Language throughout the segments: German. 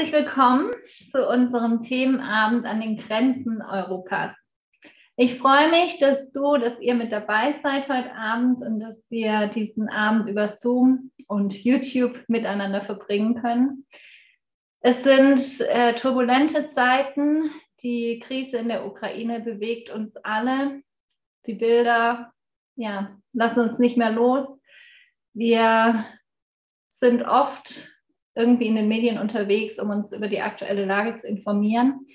Herzlich willkommen zu unserem Themenabend an den Grenzen Europas. Ich freue mich, dass du, dass ihr mit dabei seid heute Abend und dass wir diesen Abend über Zoom und YouTube miteinander verbringen können. Es sind äh, turbulente Zeiten. Die Krise in der Ukraine bewegt uns alle. Die Bilder ja, lassen uns nicht mehr los. Wir sind oft irgendwie in den Medien unterwegs, um uns über die aktuelle Lage zu informieren.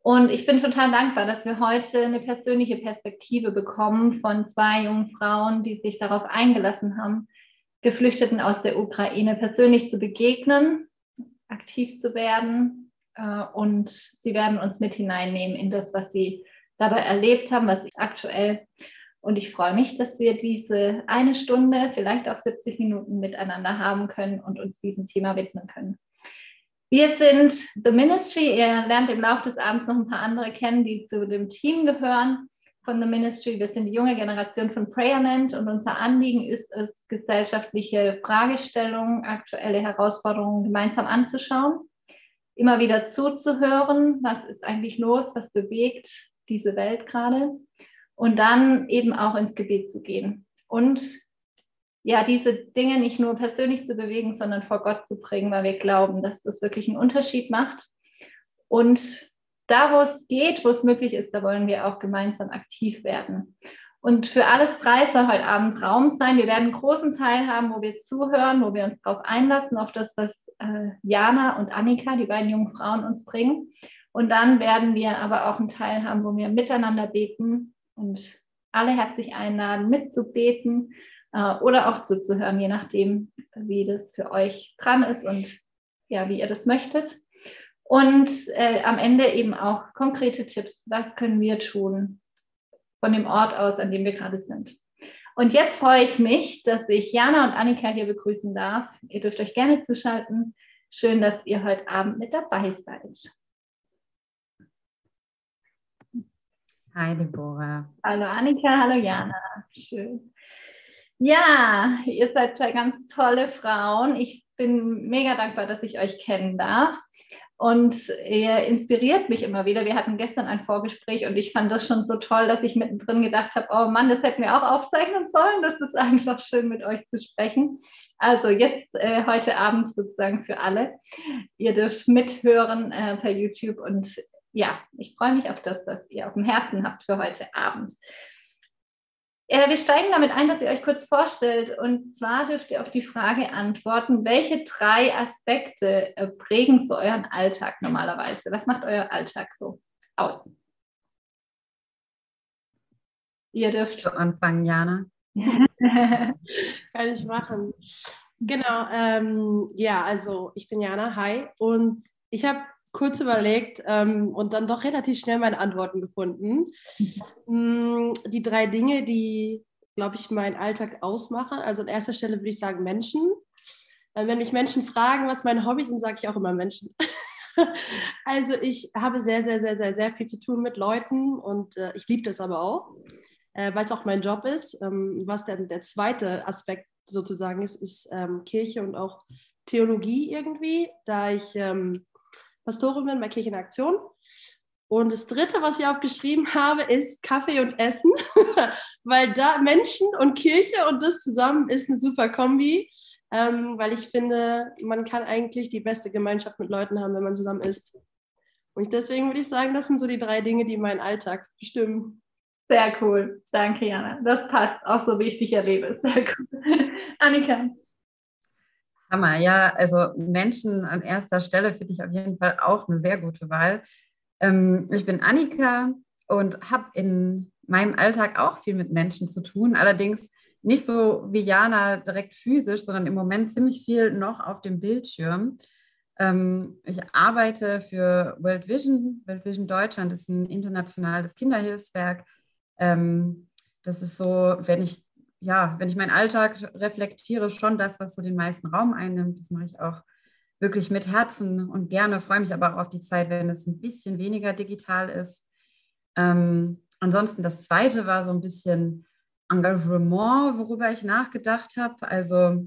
Und ich bin total dankbar, dass wir heute eine persönliche Perspektive bekommen von zwei jungen Frauen, die sich darauf eingelassen haben, Geflüchteten aus der Ukraine persönlich zu begegnen, aktiv zu werden. Äh, und sie werden uns mit hineinnehmen in das, was sie dabei erlebt haben, was aktuell und ich freue mich, dass wir diese eine Stunde, vielleicht auch 70 Minuten miteinander haben können und uns diesem Thema widmen können. Wir sind The Ministry. Ihr lernt im Laufe des Abends noch ein paar andere kennen, die zu dem Team gehören von The Ministry. Wir sind die junge Generation von Prayerland und unser Anliegen ist es, gesellschaftliche Fragestellungen, aktuelle Herausforderungen gemeinsam anzuschauen, immer wieder zuzuhören, was ist eigentlich los, was bewegt diese Welt gerade und dann eben auch ins Gebet zu gehen und ja, diese Dinge nicht nur persönlich zu bewegen, sondern vor Gott zu bringen, weil wir glauben, dass das wirklich einen Unterschied macht. Und da, wo es geht, wo es möglich ist, da wollen wir auch gemeinsam aktiv werden. Und für alles drei soll heute Abend Raum sein. Wir werden einen großen Teil haben, wo wir zuhören, wo wir uns darauf einlassen, auf das, was äh, Jana und Annika, die beiden jungen Frauen, uns bringen. Und dann werden wir aber auch einen Teil haben, wo wir miteinander beten und alle herzlich einladen, mitzubeten äh, oder auch zuzuhören, je nachdem, wie das für euch dran ist und ja, wie ihr das möchtet. Und äh, am Ende eben auch konkrete Tipps. Was können wir tun von dem Ort aus, an dem wir gerade sind? Und jetzt freue ich mich, dass ich Jana und Annika hier begrüßen darf. Ihr dürft euch gerne zuschalten. Schön, dass ihr heute Abend mit dabei seid. Hi Deborah. Hallo Annika, hallo Jana. Schön. Ja, ihr seid zwei ganz tolle Frauen. Ich bin mega dankbar, dass ich euch kennen darf. Und ihr inspiriert mich immer wieder. Wir hatten gestern ein Vorgespräch und ich fand das schon so toll, dass ich mittendrin gedacht habe, oh Mann, das hätten wir auch aufzeichnen sollen. Das ist einfach schön, mit euch zu sprechen. Also jetzt äh, heute Abend sozusagen für alle. Ihr dürft mithören äh, per YouTube und ja, ich freue mich auf das, was ihr auf dem Herzen habt für heute Abend. Äh, wir steigen damit ein, dass ihr euch kurz vorstellt. Und zwar dürft ihr auf die Frage antworten, welche drei Aspekte äh, prägen so euren Alltag normalerweise? Was macht euer Alltag so aus? Ihr dürft anfangen, Jana. Kann ich machen. Genau, ähm, ja, also ich bin Jana, hi. Und ich habe kurz überlegt ähm, und dann doch relativ schnell meine Antworten gefunden. Mhm. Die drei Dinge, die, glaube ich, meinen Alltag ausmachen. Also an erster Stelle würde ich sagen Menschen. Äh, wenn mich Menschen fragen, was meine Hobbys sind, sage ich auch immer Menschen. also ich habe sehr, sehr, sehr, sehr, sehr viel zu tun mit Leuten und äh, ich liebe das aber auch, äh, weil es auch mein Job ist. Ähm, was dann der zweite Aspekt sozusagen ist, ist ähm, Kirche und auch Theologie irgendwie, da ich ähm, Pastorin bin bei Kirche in Aktion. Und das dritte, was ich aufgeschrieben habe, ist Kaffee und Essen, weil da Menschen und Kirche und das zusammen ist eine super Kombi, ähm, weil ich finde, man kann eigentlich die beste Gemeinschaft mit Leuten haben, wenn man zusammen isst. Und deswegen würde ich sagen, das sind so die drei Dinge, die meinen Alltag bestimmen. Sehr cool. Danke, Jana. Das passt auch so, wie ich dich erlebe. Sehr cool. Annika. Hammer, ja, also Menschen an erster Stelle finde ich auf jeden Fall auch eine sehr gute Wahl. Ähm, ich bin Annika und habe in meinem Alltag auch viel mit Menschen zu tun, allerdings nicht so wie Jana direkt physisch, sondern im Moment ziemlich viel noch auf dem Bildschirm. Ähm, ich arbeite für World Vision. World Vision Deutschland ist ein internationales Kinderhilfswerk. Ähm, das ist so, wenn ich ja, wenn ich meinen Alltag reflektiere, schon das, was so den meisten Raum einnimmt. Das mache ich auch wirklich mit Herzen und gerne, freue mich aber auch auf die Zeit, wenn es ein bisschen weniger digital ist. Ähm, ansonsten das zweite war so ein bisschen Engagement, worüber ich nachgedacht habe. Also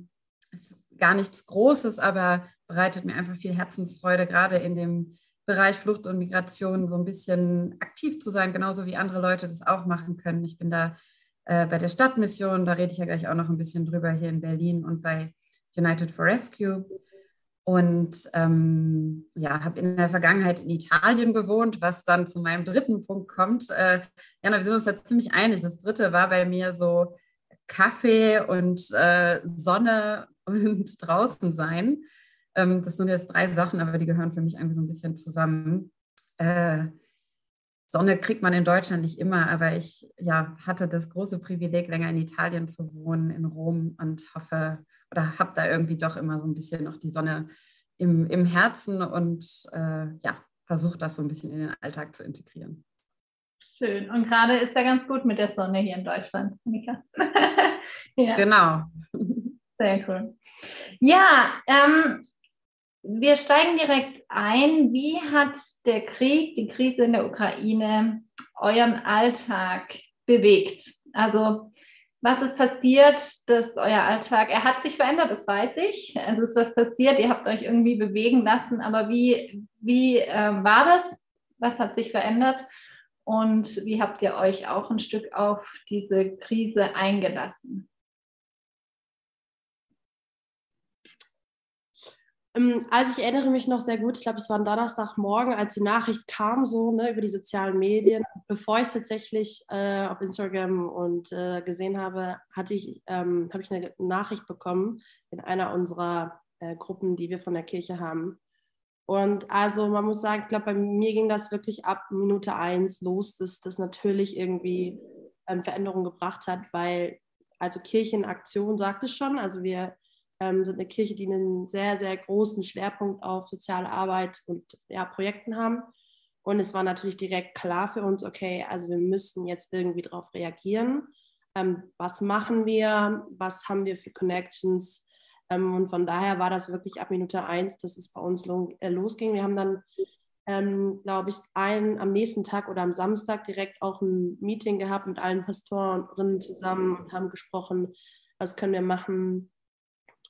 ist gar nichts Großes, aber bereitet mir einfach viel Herzensfreude, gerade in dem Bereich Flucht und Migration so ein bisschen aktiv zu sein, genauso wie andere Leute das auch machen können. Ich bin da äh, bei der Stadtmission, da rede ich ja gleich auch noch ein bisschen drüber hier in Berlin und bei United for Rescue. Und ähm, ja, habe in der Vergangenheit in Italien gewohnt, was dann zu meinem dritten Punkt kommt. Äh, Jana, wir sind uns da ziemlich einig. Das dritte war bei mir so Kaffee und äh, Sonne und draußen sein. Ähm, das sind jetzt drei Sachen, aber die gehören für mich irgendwie so ein bisschen zusammen. Äh, Sonne kriegt man in Deutschland nicht immer, aber ich ja, hatte das große Privileg, länger in Italien zu wohnen, in Rom und hoffe, oder habe da irgendwie doch immer so ein bisschen noch die Sonne im, im Herzen und äh, ja, versuche das so ein bisschen in den Alltag zu integrieren. Schön. Und gerade ist ja ganz gut mit der Sonne hier in Deutschland, Monika. ja. Genau. Sehr cool. Ja, ähm, wir steigen direkt ein. Wie hat der Krieg, die Krise in der Ukraine euren Alltag bewegt? Also was ist passiert, dass euer Alltag, er hat sich verändert, das weiß ich. Es ist was passiert, ihr habt euch irgendwie bewegen lassen, aber wie, wie äh, war das? Was hat sich verändert? Und wie habt ihr euch auch ein Stück auf diese Krise eingelassen? Ähm, also ich erinnere mich noch sehr gut, ich glaube, es war ein Donnerstagmorgen, als die Nachricht kam, so ne, über die sozialen Medien. Bevor ich es tatsächlich äh, auf Instagram und äh, gesehen habe, hatte ich, ähm, habe ich eine Nachricht bekommen in einer unserer äh, Gruppen, die wir von der Kirche haben. Und also man muss sagen, ich glaube, bei mir ging das wirklich ab Minute eins los, dass das natürlich irgendwie ähm, Veränderungen gebracht hat, weil also Kirchenaktion sagt es schon, also wir ähm, sind eine Kirche, die einen sehr, sehr großen Schwerpunkt auf soziale Arbeit und ja, Projekten haben. Und es war natürlich direkt klar für uns, okay, also wir müssen jetzt irgendwie darauf reagieren. Ähm, was machen wir? Was haben wir für Connections? Ähm, und von daher war das wirklich ab Minute eins, dass es bei uns äh, losging. Wir haben dann, ähm, glaube ich, ein, am nächsten Tag oder am Samstag direkt auch ein Meeting gehabt mit allen Pastorinnen zusammen und haben gesprochen, was können wir machen,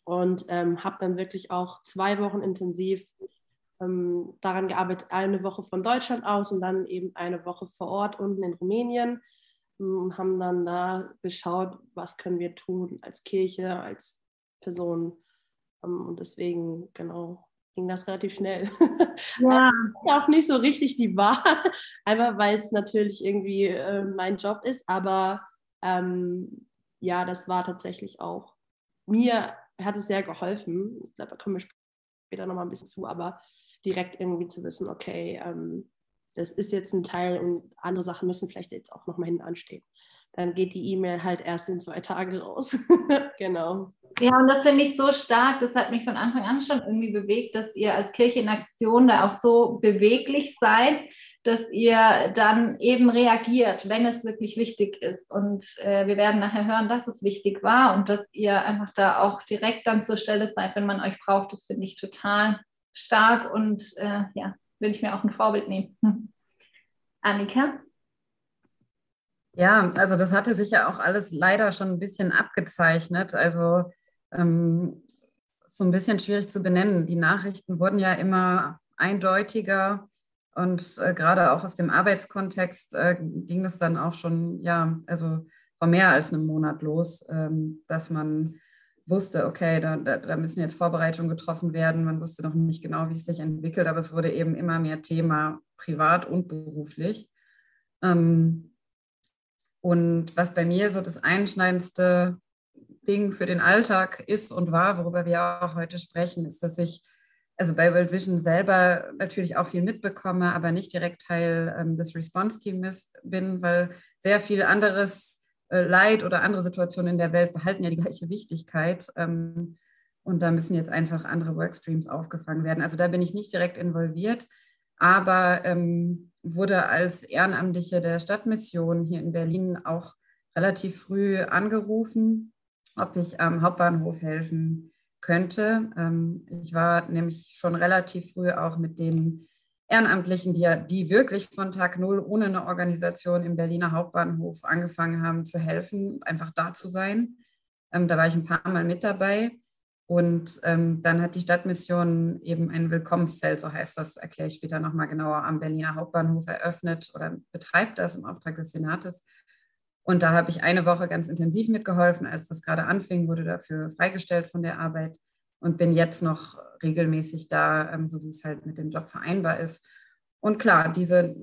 und ähm, habe dann wirklich auch zwei Wochen intensiv ähm, daran gearbeitet, eine Woche von Deutschland aus und dann eben eine Woche vor Ort unten in Rumänien und haben dann da geschaut, was können wir tun als Kirche, als Person. Ähm, und deswegen, genau, ging das relativ schnell. Ja. auch nicht so richtig die Wahl, einfach weil es natürlich irgendwie äh, mein Job ist, aber ähm, ja, das war tatsächlich auch mir hat es sehr geholfen. Ich glaube, da kommen wir später nochmal ein bisschen zu, aber direkt irgendwie zu wissen, okay, ähm, das ist jetzt ein Teil und andere Sachen müssen vielleicht jetzt auch nochmal hinten anstehen. Dann geht die E-Mail halt erst in zwei Tagen raus. genau. Ja, und das finde ich so stark. Das hat mich von Anfang an schon irgendwie bewegt, dass ihr als Kirche in Aktion da auch so beweglich seid dass ihr dann eben reagiert, wenn es wirklich wichtig ist. Und äh, wir werden nachher hören, dass es wichtig war und dass ihr einfach da auch direkt dann zur Stelle seid, wenn man euch braucht. Das finde ich total stark und äh, ja, würde ich mir auch ein Vorbild nehmen. Annika? Ja, also das hatte sich ja auch alles leider schon ein bisschen abgezeichnet. Also ähm, so ein bisschen schwierig zu benennen. Die Nachrichten wurden ja immer eindeutiger und äh, gerade auch aus dem Arbeitskontext äh, ging es dann auch schon, ja, also vor mehr als einem Monat los, ähm, dass man wusste, okay, da, da, müssen jetzt Vorbereitungen getroffen werden. Man wusste noch nicht genau, wie es sich entwickelt, aber es wurde eben immer mehr Thema, privat und beruflich. Ähm, und was bei mir so das einschneidendste Ding für den Alltag ist und war, worüber wir auch heute sprechen, ist, dass ich also bei World Vision selber natürlich auch viel mitbekomme, aber nicht direkt Teil ähm, des Response-Teams bin, weil sehr viel anderes äh, Leid oder andere Situationen in der Welt behalten ja die gleiche Wichtigkeit. Ähm, und da müssen jetzt einfach andere Workstreams aufgefangen werden. Also da bin ich nicht direkt involviert, aber ähm, wurde als Ehrenamtliche der Stadtmission hier in Berlin auch relativ früh angerufen, ob ich am Hauptbahnhof helfen könnte. Ähm, ich war nämlich schon relativ früh auch mit den Ehrenamtlichen, die, die wirklich von Tag Null ohne eine Organisation im Berliner Hauptbahnhof angefangen haben zu helfen, einfach da zu sein. Ähm, da war ich ein paar Mal mit dabei. Und ähm, dann hat die Stadtmission eben ein Willkommenszelt, so heißt das, erkläre ich später nochmal genauer, am Berliner Hauptbahnhof eröffnet oder betreibt das im Auftrag des Senates. Und da habe ich eine Woche ganz intensiv mitgeholfen. Als das gerade anfing, wurde dafür freigestellt von der Arbeit und bin jetzt noch regelmäßig da, ähm, so wie es halt mit dem Job vereinbar ist. Und klar, diese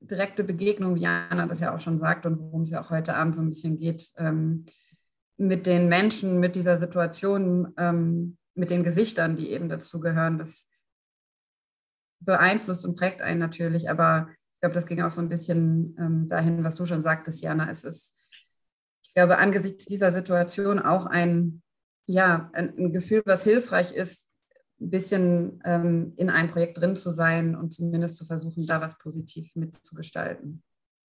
direkte Begegnung, wie Jana das ja auch schon sagt und worum es ja auch heute Abend so ein bisschen geht, ähm, mit den Menschen, mit dieser Situation, ähm, mit den Gesichtern, die eben dazu gehören, das beeinflusst und prägt einen natürlich, aber ich glaube, das ging auch so ein bisschen ähm, dahin, was du schon sagtest, Jana. Es ist, ich glaube, angesichts dieser Situation auch ein, ja, ein, ein Gefühl, was hilfreich ist, ein bisschen ähm, in einem Projekt drin zu sein und zumindest zu versuchen, da was positiv mitzugestalten.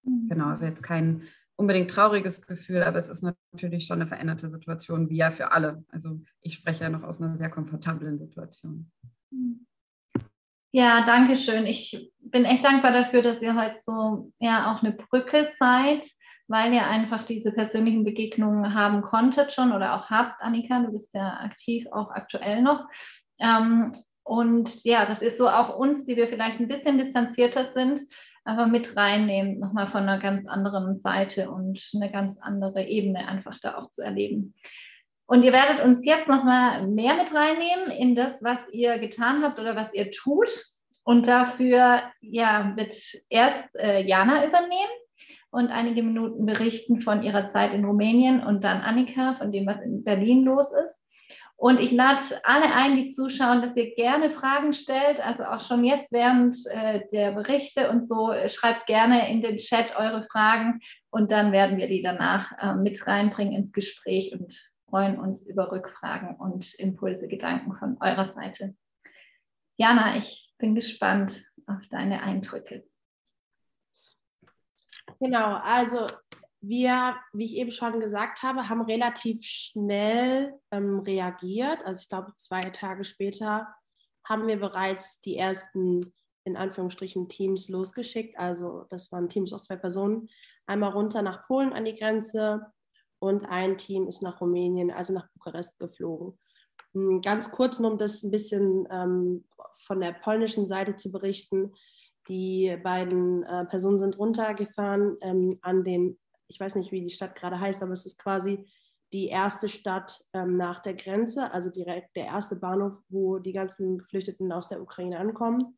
Mhm. Genau, also jetzt kein unbedingt trauriges Gefühl, aber es ist natürlich schon eine veränderte Situation, wie ja für alle. Also ich spreche ja noch aus einer sehr komfortablen Situation. Ja, danke schön. Ich bin echt dankbar dafür, dass ihr heute so ja auch eine Brücke seid, weil ihr einfach diese persönlichen Begegnungen haben konntet schon oder auch habt. Annika, du bist ja aktiv, auch aktuell noch. Ähm, und ja, das ist so auch uns, die wir vielleicht ein bisschen distanzierter sind, aber mit reinnehmen, nochmal von einer ganz anderen Seite und eine ganz andere Ebene einfach da auch zu erleben. Und ihr werdet uns jetzt nochmal mehr mit reinnehmen in das, was ihr getan habt oder was ihr tut. Und dafür ja, wird erst äh, Jana übernehmen und einige Minuten berichten von ihrer Zeit in Rumänien und dann Annika von dem, was in Berlin los ist. Und ich lade alle ein, die zuschauen, dass ihr gerne Fragen stellt. Also auch schon jetzt während äh, der Berichte und so, äh, schreibt gerne in den Chat eure Fragen und dann werden wir die danach äh, mit reinbringen ins Gespräch und freuen uns über Rückfragen und Impulse, Gedanken von eurer Seite. Jana, ich bin gespannt auf deine Eindrücke. Genau, also wir, wie ich eben schon gesagt habe, haben relativ schnell ähm, reagiert. Also ich glaube, zwei Tage später haben wir bereits die ersten, in Anführungsstrichen, Teams losgeschickt. Also das waren Teams aus zwei Personen. Einmal runter nach Polen an die Grenze und ein Team ist nach Rumänien, also nach Bukarest geflogen. Hm, ganz kurz, nur um das ein bisschen ähm, von der polnischen Seite zu berichten. Die beiden äh, Personen sind runtergefahren ähm, an den ich weiß nicht, wie die Stadt gerade heißt, aber es ist quasi die erste Stadt ähm, nach der Grenze, also direkt der erste Bahnhof, wo die ganzen Geflüchteten aus der Ukraine ankommen.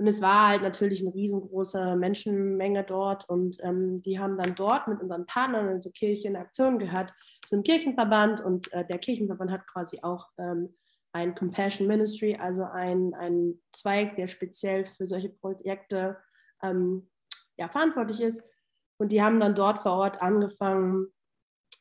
Und es war halt natürlich eine riesengroße Menschenmenge dort und ähm, die haben dann dort mit unseren Partnern, also Kirche in Aktion gehört, zum Kirchenverband und äh, der Kirchenverband hat quasi auch ähm, ein Compassion Ministry, also ein, ein Zweig, der speziell für solche Projekte ähm, ja, verantwortlich ist. Und die haben dann dort vor Ort angefangen,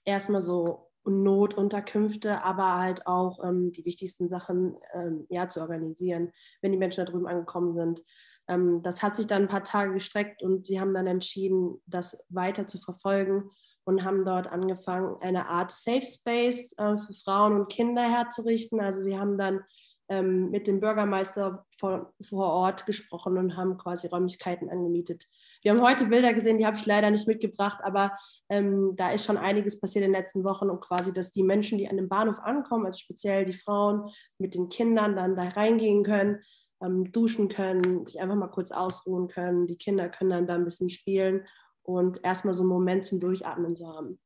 erstmal so Notunterkünfte, aber halt auch ähm, die wichtigsten Sachen ähm, ja, zu organisieren, wenn die Menschen da drüben angekommen sind. Ähm, das hat sich dann ein paar Tage gestreckt und sie haben dann entschieden, das weiter zu verfolgen und haben dort angefangen, eine Art Safe Space äh, für Frauen und Kinder herzurichten. Also wir haben dann ähm, mit dem Bürgermeister vor, vor Ort gesprochen und haben quasi Räumlichkeiten angemietet, wir haben heute Bilder gesehen, die habe ich leider nicht mitgebracht, aber ähm, da ist schon einiges passiert in den letzten Wochen und quasi, dass die Menschen, die an dem Bahnhof ankommen, also speziell die Frauen mit den Kindern, dann da reingehen können, ähm, duschen können, sich einfach mal kurz ausruhen können. Die Kinder können dann da ein bisschen spielen und erstmal so einen Moment zum Durchatmen zu haben.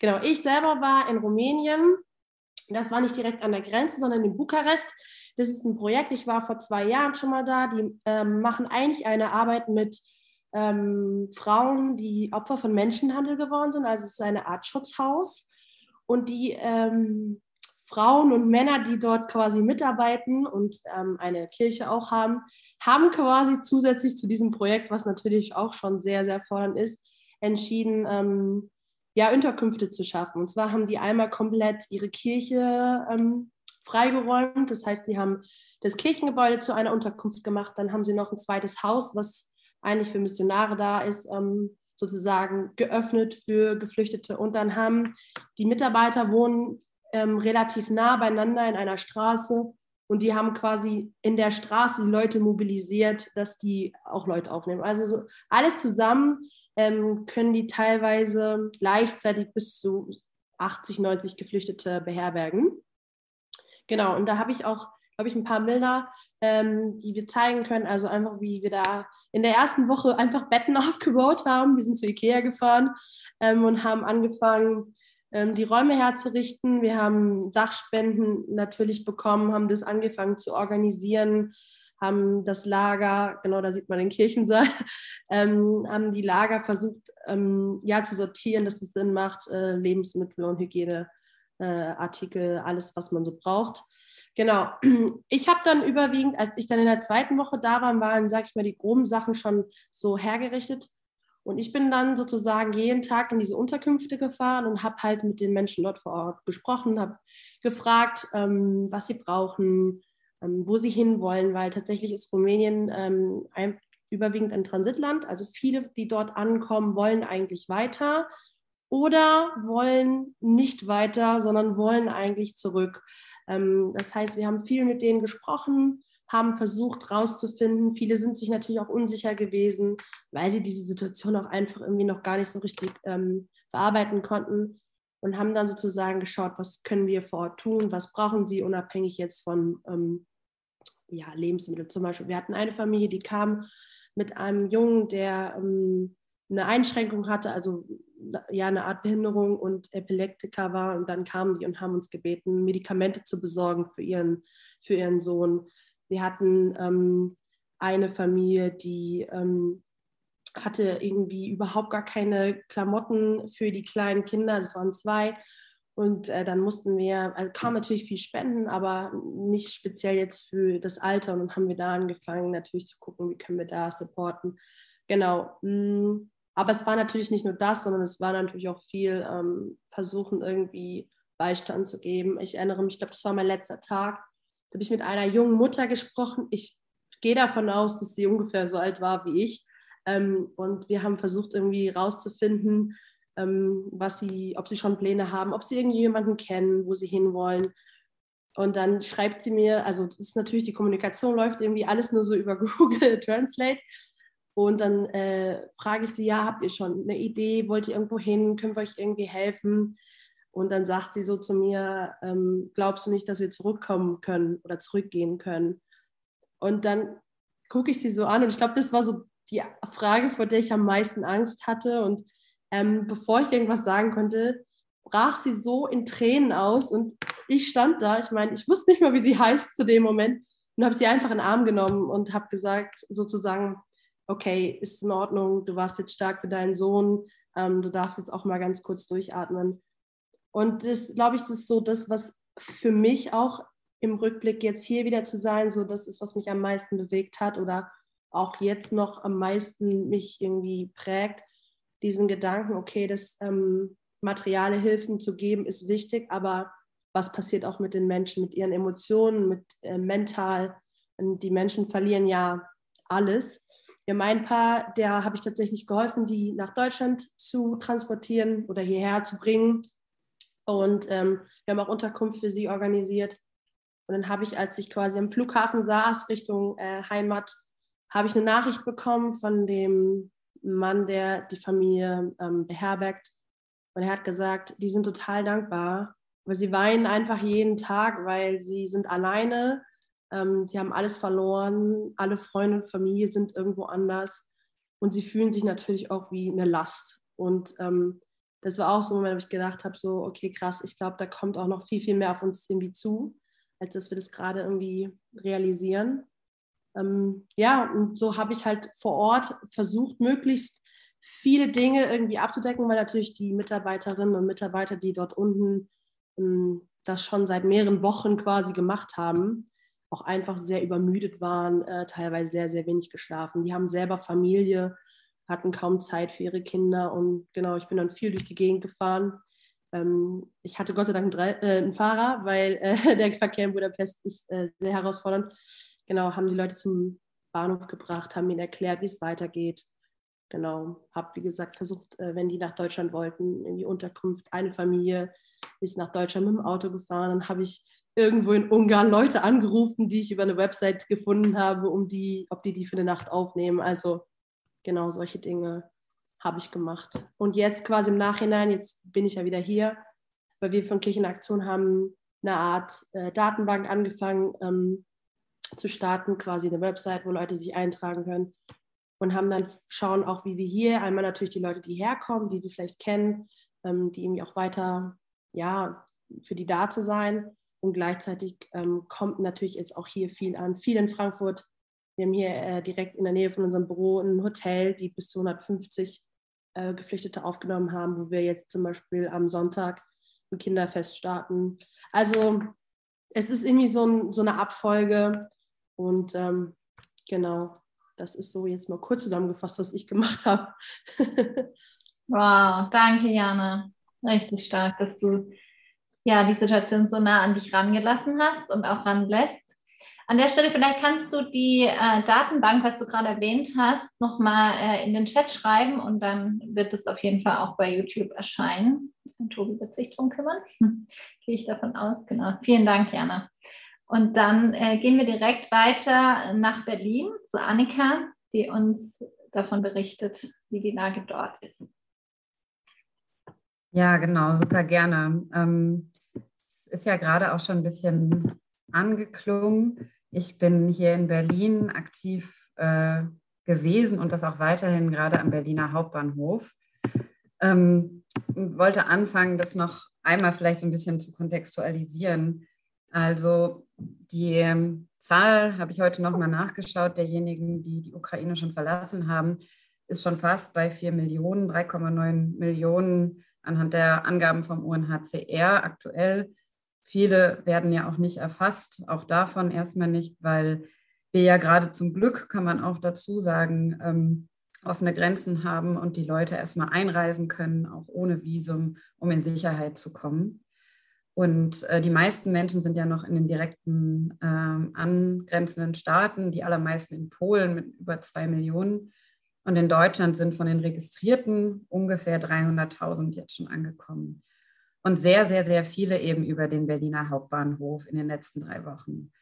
Genau, ich selber war in Rumänien. Das war nicht direkt an der Grenze, sondern in Bukarest. Das ist ein Projekt, ich war vor zwei Jahren schon mal da. Die ähm, machen eigentlich eine Arbeit mit ähm, Frauen, die Opfer von Menschenhandel geworden sind. Also es ist eine Art Schutzhaus. Und die ähm, Frauen und Männer, die dort quasi mitarbeiten und ähm, eine Kirche auch haben, haben quasi zusätzlich zu diesem Projekt, was natürlich auch schon sehr, sehr fordernd ist, entschieden, ähm, ja, Unterkünfte zu schaffen. Und zwar haben die einmal komplett ihre Kirche ähm, freigeräumt. Das heißt, die haben das Kirchengebäude zu einer Unterkunft gemacht. Dann haben sie noch ein zweites Haus, was eigentlich für Missionare da ist, ähm, sozusagen geöffnet für Geflüchtete. Und dann haben die Mitarbeiter wohnen ähm, relativ nah beieinander in einer Straße und die haben quasi in der Straße die Leute mobilisiert, dass die auch Leute aufnehmen. Also so alles zusammen ähm, können die teilweise gleichzeitig bis zu 80, 90 Geflüchtete beherbergen. Genau, und da habe ich auch, glaube ich, ein paar Bilder, ähm, die wir zeigen können. Also einfach, wie wir da in der ersten Woche einfach Betten aufgebaut haben. Wir sind zu Ikea gefahren ähm, und haben angefangen, ähm, die Räume herzurichten. Wir haben Sachspenden natürlich bekommen, haben das angefangen zu organisieren, haben das Lager, genau da sieht man den Kirchensaal, ähm, haben die Lager versucht ähm, ja, zu sortieren, dass es Sinn macht, äh, Lebensmittel und Hygieneartikel, äh, alles, was man so braucht. Genau. Ich habe dann überwiegend, als ich dann in der zweiten Woche da war, waren, sag ich mal, die groben Sachen schon so hergerichtet. Und ich bin dann sozusagen jeden Tag in diese Unterkünfte gefahren und habe halt mit den Menschen dort vor Ort gesprochen, habe gefragt, ähm, was sie brauchen, ähm, wo sie hinwollen, weil tatsächlich ist Rumänien ähm, ein, überwiegend ein Transitland. Also viele, die dort ankommen, wollen eigentlich weiter oder wollen nicht weiter, sondern wollen eigentlich zurück. Ähm, das heißt, wir haben viel mit denen gesprochen, haben versucht herauszufinden. Viele sind sich natürlich auch unsicher gewesen, weil sie diese Situation auch einfach irgendwie noch gar nicht so richtig ähm, verarbeiten konnten und haben dann sozusagen geschaut, was können wir vor Ort tun, was brauchen sie unabhängig jetzt von ähm, ja, Lebensmitteln zum Beispiel. Wir hatten eine Familie, die kam mit einem Jungen, der ähm, eine Einschränkung hatte, also ja eine Art Behinderung und Epileptiker war und dann kamen die und haben uns gebeten, Medikamente zu besorgen für ihren, für ihren Sohn. Wir hatten ähm, eine Familie, die ähm, hatte irgendwie überhaupt gar keine Klamotten für die kleinen Kinder, das waren zwei. Und äh, dann mussten wir, also kam natürlich viel spenden, aber nicht speziell jetzt für das Alter. Und dann haben wir da angefangen, natürlich zu gucken, wie können wir da supporten. Genau. Mm, aber es war natürlich nicht nur das, sondern es war natürlich auch viel ähm, Versuchen, irgendwie Beistand zu geben. Ich erinnere mich, ich glaube, das war mein letzter Tag da habe ich mit einer jungen Mutter gesprochen. Ich gehe davon aus, dass sie ungefähr so alt war wie ich. Ähm, und wir haben versucht, irgendwie rauszufinden, ähm, was sie, ob sie schon Pläne haben, ob sie irgendjemanden kennen, wo sie hinwollen. Und dann schreibt sie mir, also ist natürlich die Kommunikation läuft irgendwie alles nur so über Google Translate. Und dann äh, frage ich sie, ja, habt ihr schon eine Idee? Wollt ihr irgendwo hin? Können wir euch irgendwie helfen? Und dann sagt sie so zu mir, ähm, glaubst du nicht, dass wir zurückkommen können oder zurückgehen können? Und dann gucke ich sie so an und ich glaube, das war so die Frage, vor der ich am meisten Angst hatte. Und ähm, bevor ich irgendwas sagen konnte, brach sie so in Tränen aus und ich stand da, ich meine, ich wusste nicht mal, wie sie heißt zu dem Moment und habe sie einfach in den Arm genommen und habe gesagt, sozusagen, okay, ist in Ordnung, du warst jetzt stark für deinen Sohn, ähm, du darfst jetzt auch mal ganz kurz durchatmen. Und das, glaube ich, ist so das, was für mich auch im Rückblick jetzt hier wieder zu sein, so das ist, was mich am meisten bewegt hat oder auch jetzt noch am meisten mich irgendwie prägt. Diesen Gedanken, okay, das ähm, materiale Hilfen zu geben ist wichtig, aber was passiert auch mit den Menschen, mit ihren Emotionen, mit äh, mental? Und die Menschen verlieren ja alles. Ja, mein Paar, der habe ich tatsächlich geholfen, die nach Deutschland zu transportieren oder hierher zu bringen. Und ähm, wir haben auch Unterkunft für sie organisiert. Und dann habe ich, als ich quasi am Flughafen saß, Richtung äh, Heimat, habe ich eine Nachricht bekommen von dem Mann, der die Familie ähm, beherbergt. Und er hat gesagt, die sind total dankbar, aber sie weinen einfach jeden Tag, weil sie sind alleine, ähm, sie haben alles verloren, alle Freunde und Familie sind irgendwo anders und sie fühlen sich natürlich auch wie eine Last. Und ähm, das war auch so ein Moment, wo ich gedacht habe, so, okay, krass, ich glaube, da kommt auch noch viel, viel mehr auf uns irgendwie zu, als dass wir das gerade irgendwie realisieren. Ähm, ja, und so habe ich halt vor Ort versucht, möglichst viele Dinge irgendwie abzudecken, weil natürlich die Mitarbeiterinnen und Mitarbeiter, die dort unten ähm, das schon seit mehreren Wochen quasi gemacht haben, auch einfach sehr übermüdet waren, äh, teilweise sehr, sehr wenig geschlafen. Die haben selber Familie, hatten kaum Zeit für ihre Kinder und genau, ich bin dann viel durch die Gegend gefahren. Ähm, ich hatte Gott sei Dank einen, äh, einen Fahrer, weil äh, der Verkehr in Budapest ist äh, sehr herausfordernd. Genau, haben die Leute zum Bahnhof gebracht, haben ihnen erklärt, wie es weitergeht. Genau, habe wie gesagt versucht, äh, wenn die nach Deutschland wollten, in die Unterkunft, eine Familie ist nach Deutschland mit dem Auto gefahren. Dann habe ich irgendwo in Ungarn Leute angerufen, die ich über eine Website gefunden habe, um die, ob die die für eine Nacht aufnehmen. Also genau solche Dinge habe ich gemacht. Und jetzt quasi im Nachhinein, jetzt bin ich ja wieder hier, weil wir von Kirchenaktion haben eine Art äh, Datenbank angefangen ähm, zu starten, quasi eine Website, wo Leute sich eintragen können und haben dann schauen auch, wie wir hier einmal natürlich die Leute, die herkommen, die wir vielleicht kennen, ähm, die irgendwie auch weiter, ja, für die da zu sein. Und gleichzeitig ähm, kommt natürlich jetzt auch hier viel an, viel in Frankfurt. Wir haben hier äh, direkt in der Nähe von unserem Büro ein Hotel, die bis zu 150 äh, Geflüchtete aufgenommen haben, wo wir jetzt zum Beispiel am Sonntag ein Kinderfest starten. Also es ist irgendwie so, ein, so eine Abfolge und ähm, genau, das ist so jetzt mal kurz zusammengefasst, was ich gemacht habe. wow, danke Jana. Richtig stark, dass du ja die Situation so nah an dich rangelassen hast und auch ranlässt. An der Stelle vielleicht kannst du die äh, Datenbank, was du gerade erwähnt hast, nochmal äh, in den Chat schreiben und dann wird es auf jeden Fall auch bei YouTube erscheinen. Tobi wird sich darum kümmern. Gehe ich davon aus. Genau. Vielen Dank, Jana. Und dann äh, gehen wir direkt weiter nach Berlin zu Annika, die uns davon berichtet, wie die Lage dort ist. Ja, genau, super gerne. Ähm, ist ja gerade auch schon ein bisschen angeklungen. Ich bin hier in Berlin aktiv äh, gewesen und das auch weiterhin gerade am Berliner Hauptbahnhof. Ähm, wollte anfangen, das noch einmal vielleicht so ein bisschen zu kontextualisieren. Also die ähm, Zahl habe ich heute noch mal nachgeschaut, derjenigen, die die Ukraine schon verlassen haben, ist schon fast bei 4 Millionen, 3,9 Millionen anhand der Angaben vom UNHCR aktuell. Viele werden ja auch nicht erfasst, auch davon erstmal nicht, weil wir ja gerade zum Glück, kann man auch dazu sagen, ähm, offene Grenzen haben und die Leute erstmal einreisen können, auch ohne Visum, um in Sicherheit zu kommen. Und äh, die meisten Menschen sind ja noch in den direkten äh, angrenzenden Staaten, die allermeisten in Polen mit über zwei Millionen. Und in Deutschland sind von den Registrierten ungefähr 300.000 jetzt schon angekommen. Und sehr, sehr, sehr viele eben über den Berliner Hauptbahnhof in den letzten drei Wochen.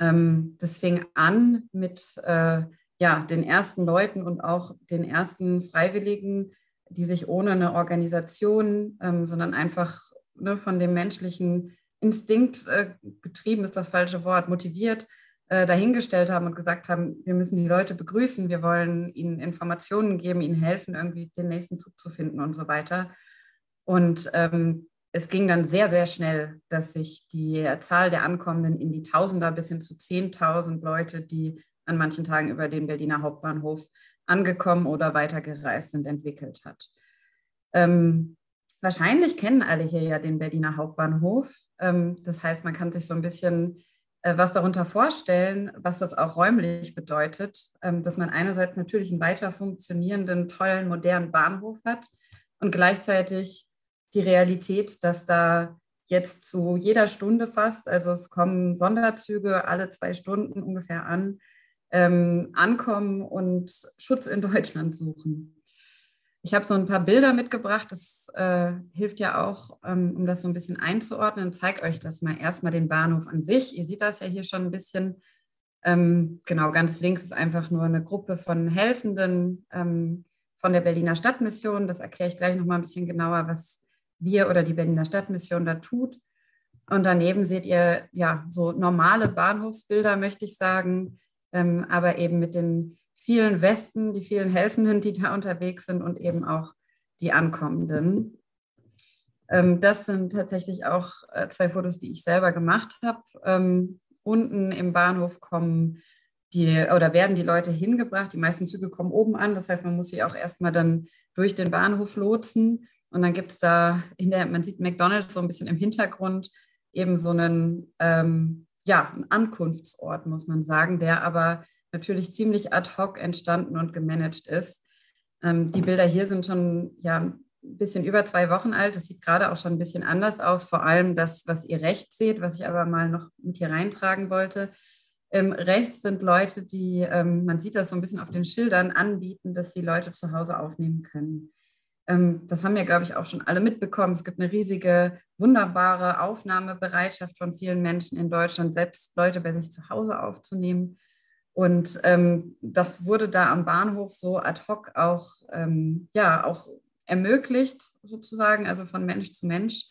Ähm, das fing an mit äh, ja, den ersten Leuten und auch den ersten Freiwilligen, die sich ohne eine Organisation, ähm, sondern einfach ne, von dem menschlichen Instinkt äh, getrieben ist das falsche Wort, motiviert, äh, dahingestellt haben und gesagt haben, wir müssen die Leute begrüßen, wir wollen ihnen Informationen geben, ihnen helfen, irgendwie den nächsten Zug zu finden und so weiter. Und ähm, es ging dann sehr, sehr schnell, dass sich die Zahl der Ankommenden in die Tausender bis hin zu 10.000 Leute, die an manchen Tagen über den Berliner Hauptbahnhof angekommen oder weitergereist sind, entwickelt hat. Ähm, wahrscheinlich kennen alle hier ja den Berliner Hauptbahnhof. Ähm, das heißt, man kann sich so ein bisschen äh, was darunter vorstellen, was das auch räumlich bedeutet, ähm, dass man einerseits natürlich einen weiter funktionierenden, tollen, modernen Bahnhof hat und gleichzeitig die Realität, dass da jetzt zu jeder Stunde fast, also es kommen Sonderzüge alle zwei Stunden ungefähr an, ähm, ankommen und Schutz in Deutschland suchen. Ich habe so ein paar Bilder mitgebracht. Das äh, hilft ja auch, ähm, um das so ein bisschen einzuordnen. Zeige euch das mal erstmal den Bahnhof an sich. Ihr seht das ja hier schon ein bisschen. Ähm, genau, ganz links ist einfach nur eine Gruppe von Helfenden ähm, von der Berliner Stadtmission. Das erkläre ich gleich nochmal ein bisschen genauer, was wir oder die Berliner Stadtmission da tut. Und daneben seht ihr ja so normale Bahnhofsbilder, möchte ich sagen, ähm, aber eben mit den vielen Westen, die vielen Helfenden, die da unterwegs sind und eben auch die Ankommenden. Ähm, das sind tatsächlich auch äh, zwei Fotos, die ich selber gemacht habe. Ähm, unten im Bahnhof kommen die oder werden die Leute hingebracht. Die meisten Züge kommen oben an. Das heißt, man muss sie auch erstmal dann durch den Bahnhof lotsen. Und dann gibt es da in der, man sieht McDonalds so ein bisschen im Hintergrund, eben so einen, ähm, ja, einen Ankunftsort, muss man sagen, der aber natürlich ziemlich ad hoc entstanden und gemanagt ist. Ähm, die Bilder hier sind schon ja, ein bisschen über zwei Wochen alt. Das sieht gerade auch schon ein bisschen anders aus. Vor allem das, was ihr rechts seht, was ich aber mal noch mit hier reintragen wollte. Ähm, rechts sind Leute, die, ähm, man sieht das so ein bisschen auf den Schildern, anbieten, dass die Leute zu Hause aufnehmen können. Ähm, das haben wir, glaube ich, auch schon alle mitbekommen. Es gibt eine riesige, wunderbare Aufnahmebereitschaft von vielen Menschen in Deutschland, selbst Leute bei sich zu Hause aufzunehmen. Und ähm, das wurde da am Bahnhof so ad hoc auch, ähm, ja, auch ermöglicht, sozusagen, also von Mensch zu Mensch.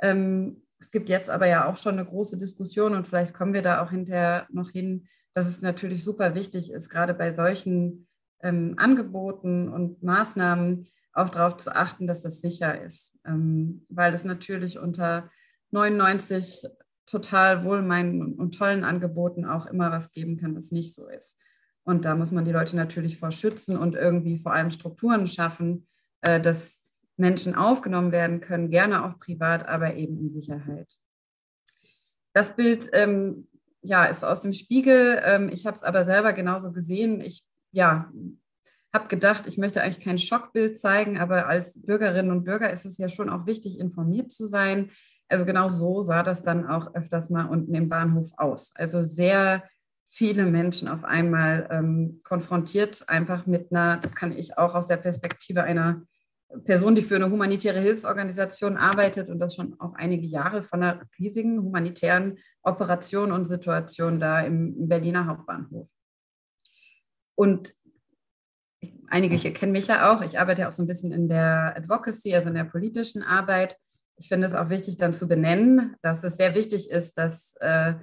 Ähm, es gibt jetzt aber ja auch schon eine große Diskussion und vielleicht kommen wir da auch hinterher noch hin, dass es natürlich super wichtig ist, gerade bei solchen ähm, Angeboten und Maßnahmen auch darauf zu achten, dass das sicher ist, ähm, weil es natürlich unter 99 total wohlmeinenden und tollen Angeboten auch immer was geben kann, was nicht so ist. Und da muss man die Leute natürlich vor schützen und irgendwie vor allem Strukturen schaffen, äh, dass Menschen aufgenommen werden können, gerne auch privat, aber eben in Sicherheit. Das Bild ähm, ja, ist aus dem Spiegel. Ähm, ich habe es aber selber genauso gesehen. Ich ja, habe gedacht, ich möchte eigentlich kein Schockbild zeigen, aber als Bürgerinnen und Bürger ist es ja schon auch wichtig, informiert zu sein. Also genau so sah das dann auch öfters mal unten im Bahnhof aus. Also sehr viele Menschen auf einmal ähm, konfrontiert, einfach mit einer, das kann ich auch aus der Perspektive einer Person, die für eine humanitäre Hilfsorganisation arbeitet und das schon auch einige Jahre von einer riesigen humanitären Operation und Situation da im Berliner Hauptbahnhof. Und einige hier kennen mich ja auch. Ich arbeite ja auch so ein bisschen in der Advocacy, also in der politischen Arbeit. Ich finde es auch wichtig, dann zu benennen, dass es sehr wichtig ist, dass äh,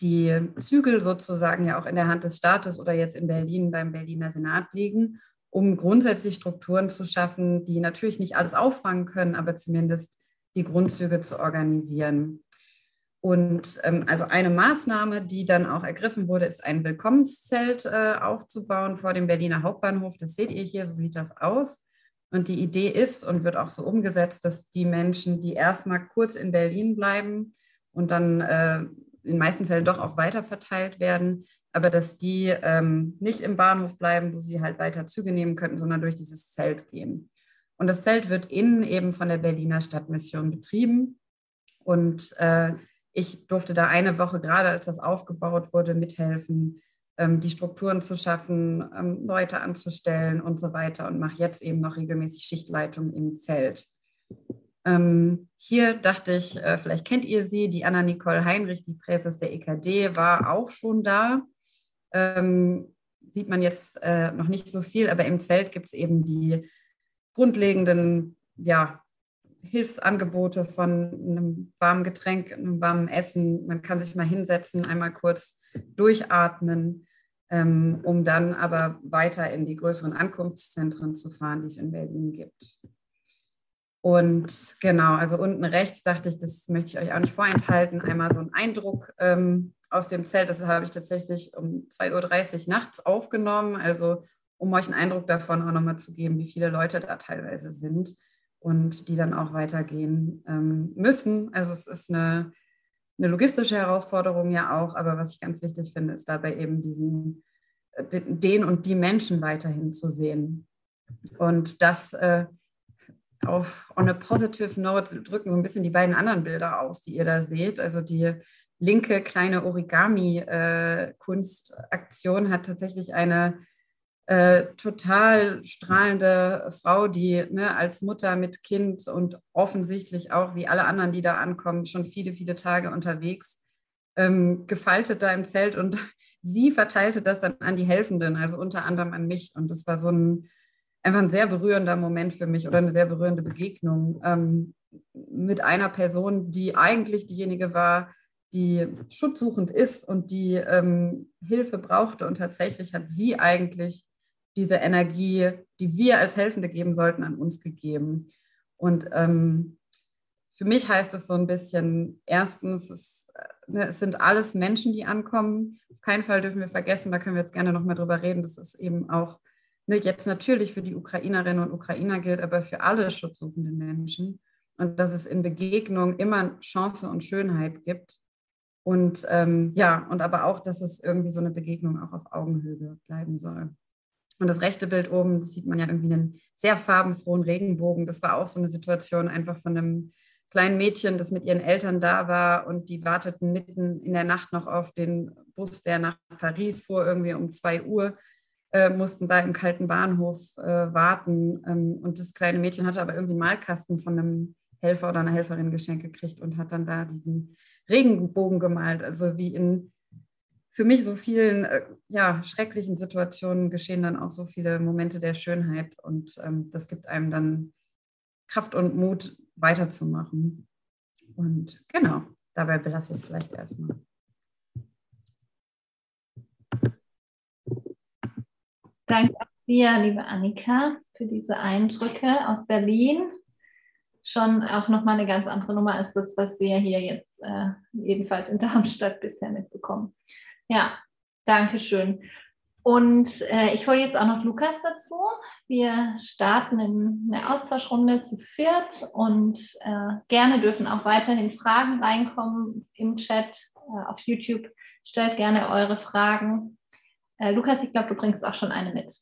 die Zügel sozusagen ja auch in der Hand des Staates oder jetzt in Berlin beim Berliner Senat liegen, um grundsätzlich Strukturen zu schaffen, die natürlich nicht alles auffangen können, aber zumindest die Grundzüge zu organisieren. Und ähm, also eine Maßnahme, die dann auch ergriffen wurde, ist ein Willkommenszelt äh, aufzubauen vor dem Berliner Hauptbahnhof. Das seht ihr hier, so sieht das aus. Und die Idee ist und wird auch so umgesetzt, dass die Menschen, die erstmal kurz in Berlin bleiben und dann äh, in den meisten Fällen doch auch weiter verteilt werden, aber dass die ähm, nicht im Bahnhof bleiben, wo sie halt weiter Züge nehmen könnten, sondern durch dieses Zelt gehen. Und das Zelt wird innen eben von der Berliner Stadtmission betrieben. Und äh, ich durfte da eine Woche, gerade als das aufgebaut wurde, mithelfen, ähm, die Strukturen zu schaffen, ähm, Leute anzustellen und so weiter und mache jetzt eben noch regelmäßig Schichtleitung im Zelt. Ähm, hier dachte ich, äh, vielleicht kennt ihr sie, die Anna-Nicole Heinrich, die Präses der EKD, war auch schon da. Ähm, sieht man jetzt äh, noch nicht so viel, aber im Zelt gibt es eben die grundlegenden ja, Hilfsangebote von einem warmen Getränk, einem warmen Essen. Man kann sich mal hinsetzen, einmal kurz durchatmen, ähm, um dann aber weiter in die größeren Ankunftszentren zu fahren, die es in Berlin gibt. Und genau, also unten rechts dachte ich, das möchte ich euch auch nicht vorenthalten, einmal so ein Eindruck ähm, aus dem Zelt. Das habe ich tatsächlich um 2.30 Uhr nachts aufgenommen, also um euch einen Eindruck davon auch nochmal zu geben, wie viele Leute da teilweise sind und die dann auch weitergehen ähm, müssen. Also es ist eine, eine logistische Herausforderung ja auch, aber was ich ganz wichtig finde, ist dabei eben diesen, äh, den und die Menschen weiterhin zu sehen. Und das äh, auf on a positive note drücken so ein bisschen die beiden anderen Bilder aus, die ihr da seht. Also die linke kleine Origami-Kunstaktion äh, hat tatsächlich eine äh, total strahlende Frau, die ne, als Mutter mit Kind und offensichtlich auch wie alle anderen, die da ankommen, schon viele, viele Tage unterwegs, ähm, gefaltet da im Zelt und sie verteilte das dann an die Helfenden, also unter anderem an mich. Und das war so ein einfach ein sehr berührender Moment für mich oder eine sehr berührende Begegnung ähm, mit einer Person, die eigentlich diejenige war, die schutzsuchend ist und die ähm, Hilfe brauchte. Und tatsächlich hat sie eigentlich diese Energie, die wir als Helfende geben sollten, an uns gegeben. Und ähm, für mich heißt es so ein bisschen, erstens, es, ne, es, sind alles Menschen, die ankommen. Auf keinen Fall dürfen wir vergessen, da können wir jetzt gerne nochmal drüber reden, das ist eben auch ne, jetzt natürlich für die Ukrainerinnen und Ukrainer gilt, aber für alle schutzsuchenden Menschen. Und dass es in Begegnung immer Chance und Schönheit gibt. Und ähm, ja, und aber auch, dass es irgendwie so eine Begegnung auch auf Augenhöhe bleiben soll. Und das rechte Bild oben, sieht man ja irgendwie einen sehr farbenfrohen Regenbogen. Das war auch so eine Situation einfach von einem kleinen Mädchen, das mit ihren Eltern da war und die warteten mitten in der Nacht noch auf den Bus, der nach Paris fuhr, irgendwie um zwei Uhr äh, mussten da im kalten Bahnhof äh, warten. Ähm, und das kleine Mädchen hatte aber irgendwie einen Malkasten von einem Helfer oder einer Helferin geschenkt gekriegt und hat dann da diesen Regenbogen gemalt. Also wie in für mich so vielen äh, ja, schrecklichen Situationen geschehen dann auch so viele Momente der Schönheit und ähm, das gibt einem dann Kraft und Mut weiterzumachen. Und genau, dabei belasse ich es vielleicht erstmal. Danke auch dir, liebe Annika, für diese Eindrücke aus Berlin. Schon auch nochmal eine ganz andere Nummer als das, was wir hier jetzt äh, jedenfalls in Darmstadt bisher mitbekommen. Ja, danke schön. Und äh, ich hole jetzt auch noch Lukas dazu. Wir starten in eine Austauschrunde zu viert und äh, gerne dürfen auch weiterhin Fragen reinkommen im Chat äh, auf YouTube. Stellt gerne eure Fragen. Äh, Lukas, ich glaube, du bringst auch schon eine mit.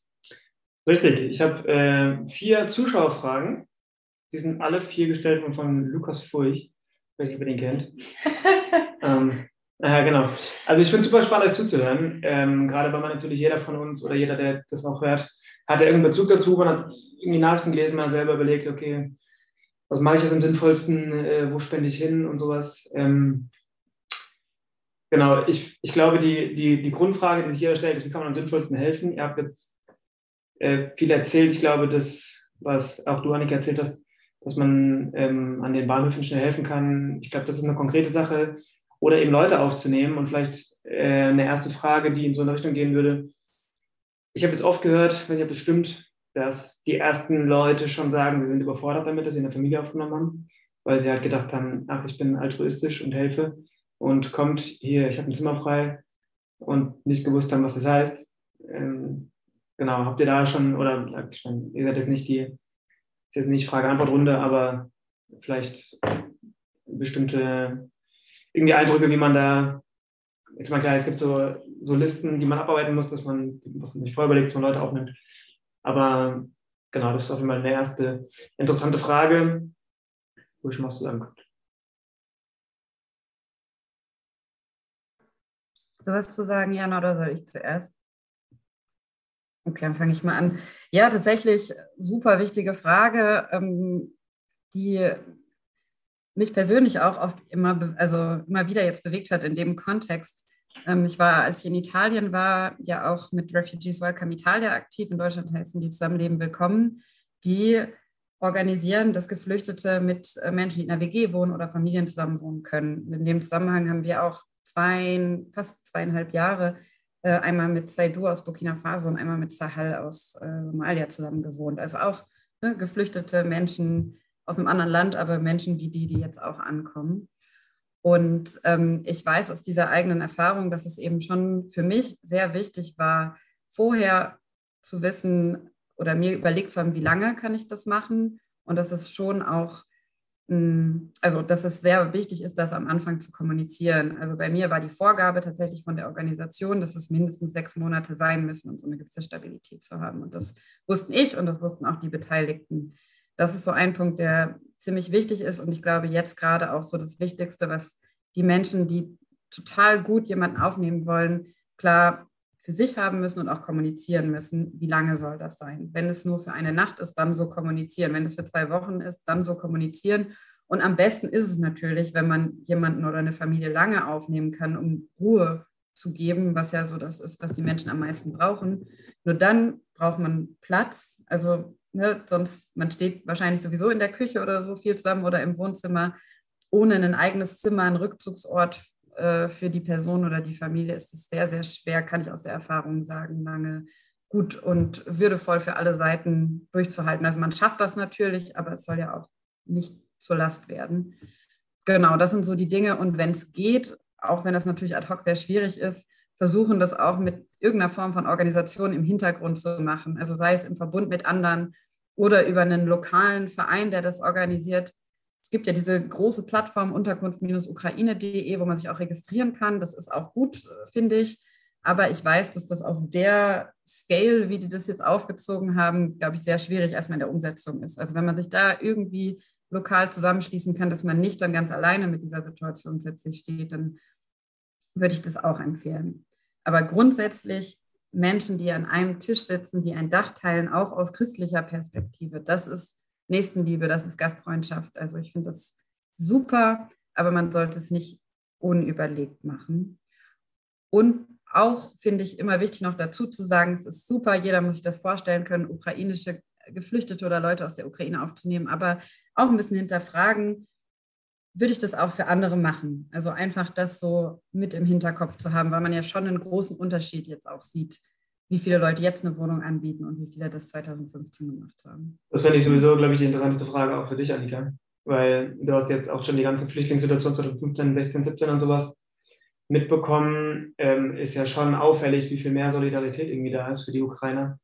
Richtig, ich habe äh, vier Zuschauerfragen. Die sind alle vier gestellt von Lukas Furch. Ich weiß nicht, ob ihr den kennt. ähm, ja, genau. Also ich finde es super spannend, euch zuzuhören. Ähm, gerade weil man natürlich jeder von uns oder jeder, der das auch hört, hat ja irgendeinen Bezug dazu. Man hat irgendwie Nachrichten gelesen, man hat selber überlegt, okay, was mache ich jetzt am sinnvollsten, äh, wo spende ich hin und sowas. Ähm, genau, ich, ich glaube, die, die, die Grundfrage, die sich jeder stellt, ist, wie kann man am sinnvollsten helfen? Ihr habt jetzt äh, viel erzählt. Ich glaube, das, was auch du, Annika, erzählt hast, dass man ähm, an den Bahnhöfen schnell helfen kann. Ich glaube, das ist eine konkrete Sache oder eben Leute aufzunehmen. Und vielleicht äh, eine erste Frage, die in so eine Richtung gehen würde. Ich habe jetzt oft gehört, ich weiß nicht, ob das stimmt, dass die ersten Leute schon sagen, sie sind überfordert damit, dass sie eine Familie aufgenommen haben, weil sie halt gedacht haben, ach, ich bin altruistisch und helfe und kommt hier, ich habe ein Zimmer frei und nicht gewusst haben, was das heißt. Ähm, genau, habt ihr da schon, oder ich meine, ihr seid jetzt nicht die, ist jetzt nicht Frage-Antwort-Runde, aber vielleicht bestimmte irgendwie Eindrücke, wie man da, ich meine, klar, es gibt so, so Listen, die man abarbeiten muss, dass man, was man sich vorher überlegt, dass man Leute aufnimmt. Aber genau, das ist auf jeden Fall eine erste interessante Frage, wo ich mal was zu sagen könnte. So was zu sagen, Jana, oder soll ich zuerst? Okay, dann fange ich mal an. Ja, tatsächlich super wichtige Frage, ähm, die mich persönlich auch oft immer, also immer wieder jetzt bewegt hat in dem Kontext. Ähm, ich war, als ich in Italien war, ja auch mit Refugees Welcome Italia aktiv. In Deutschland heißen die Zusammenleben Willkommen. Die organisieren, dass Geflüchtete mit äh, Menschen, die in einer WG wohnen oder Familien zusammenwohnen können. In dem Zusammenhang haben wir auch zwei, fast zweieinhalb Jahre äh, einmal mit Saidu aus Burkina Faso und einmal mit Sahel aus äh, Somalia zusammen gewohnt. Also auch ne, geflüchtete Menschen, aus einem anderen Land, aber Menschen wie die, die jetzt auch ankommen. Und ähm, ich weiß aus dieser eigenen Erfahrung, dass es eben schon für mich sehr wichtig war, vorher zu wissen oder mir überlegt zu haben, wie lange kann ich das machen. Und dass es schon auch, hm, also dass es sehr wichtig ist, das am Anfang zu kommunizieren. Also bei mir war die Vorgabe tatsächlich von der Organisation, dass es mindestens sechs Monate sein müssen, um so eine gewisse Stabilität zu haben. Und das wussten ich und das wussten auch die Beteiligten das ist so ein Punkt, der ziemlich wichtig ist und ich glaube jetzt gerade auch so das Wichtigste, was die Menschen, die total gut jemanden aufnehmen wollen, klar für sich haben müssen und auch kommunizieren müssen, wie lange soll das sein. Wenn es nur für eine Nacht ist, dann so kommunizieren. Wenn es für zwei Wochen ist, dann so kommunizieren. Und am besten ist es natürlich, wenn man jemanden oder eine Familie lange aufnehmen kann, um Ruhe zu geben, was ja so das ist, was die Menschen am meisten brauchen. Nur dann braucht man Platz. Also Ne? Sonst, man steht wahrscheinlich sowieso in der Küche oder so viel zusammen oder im Wohnzimmer. Ohne ein eigenes Zimmer, ein Rückzugsort äh, für die Person oder die Familie ist es sehr, sehr schwer, kann ich aus der Erfahrung sagen, lange gut und würdevoll für alle Seiten durchzuhalten. Also man schafft das natürlich, aber es soll ja auch nicht zur Last werden. Genau, das sind so die Dinge. Und wenn es geht, auch wenn das natürlich ad hoc sehr schwierig ist, versuchen das auch mit irgendeiner Form von Organisation im Hintergrund zu machen. Also sei es im Verbund mit anderen oder über einen lokalen Verein, der das organisiert. Es gibt ja diese große Plattform unterkunft-ukraine.de, wo man sich auch registrieren kann. Das ist auch gut, finde ich. Aber ich weiß, dass das auf der Scale, wie die das jetzt aufgezogen haben, glaube ich, sehr schwierig erstmal in der Umsetzung ist. Also wenn man sich da irgendwie lokal zusammenschließen kann, dass man nicht dann ganz alleine mit dieser Situation plötzlich steht, dann würde ich das auch empfehlen. Aber grundsätzlich Menschen, die an einem Tisch sitzen, die ein Dach teilen, auch aus christlicher Perspektive, das ist Nächstenliebe, das ist Gastfreundschaft. Also ich finde das super, aber man sollte es nicht unüberlegt machen. Und auch finde ich immer wichtig noch dazu zu sagen, es ist super, jeder muss sich das vorstellen können, ukrainische Geflüchtete oder Leute aus der Ukraine aufzunehmen, aber auch ein bisschen hinterfragen, würde ich das auch für andere machen. Also einfach das so mit im Hinterkopf zu haben, weil man ja schon einen großen Unterschied jetzt auch sieht, wie viele Leute jetzt eine Wohnung anbieten und wie viele das 2015 gemacht haben. Das finde ich sowieso, glaube ich, die interessanteste Frage auch für dich, Annika, weil du hast jetzt auch schon die ganze Flüchtlingssituation 2015, 16, 17 und sowas mitbekommen. Ähm, ist ja schon auffällig, wie viel mehr Solidarität irgendwie da ist für die Ukrainer.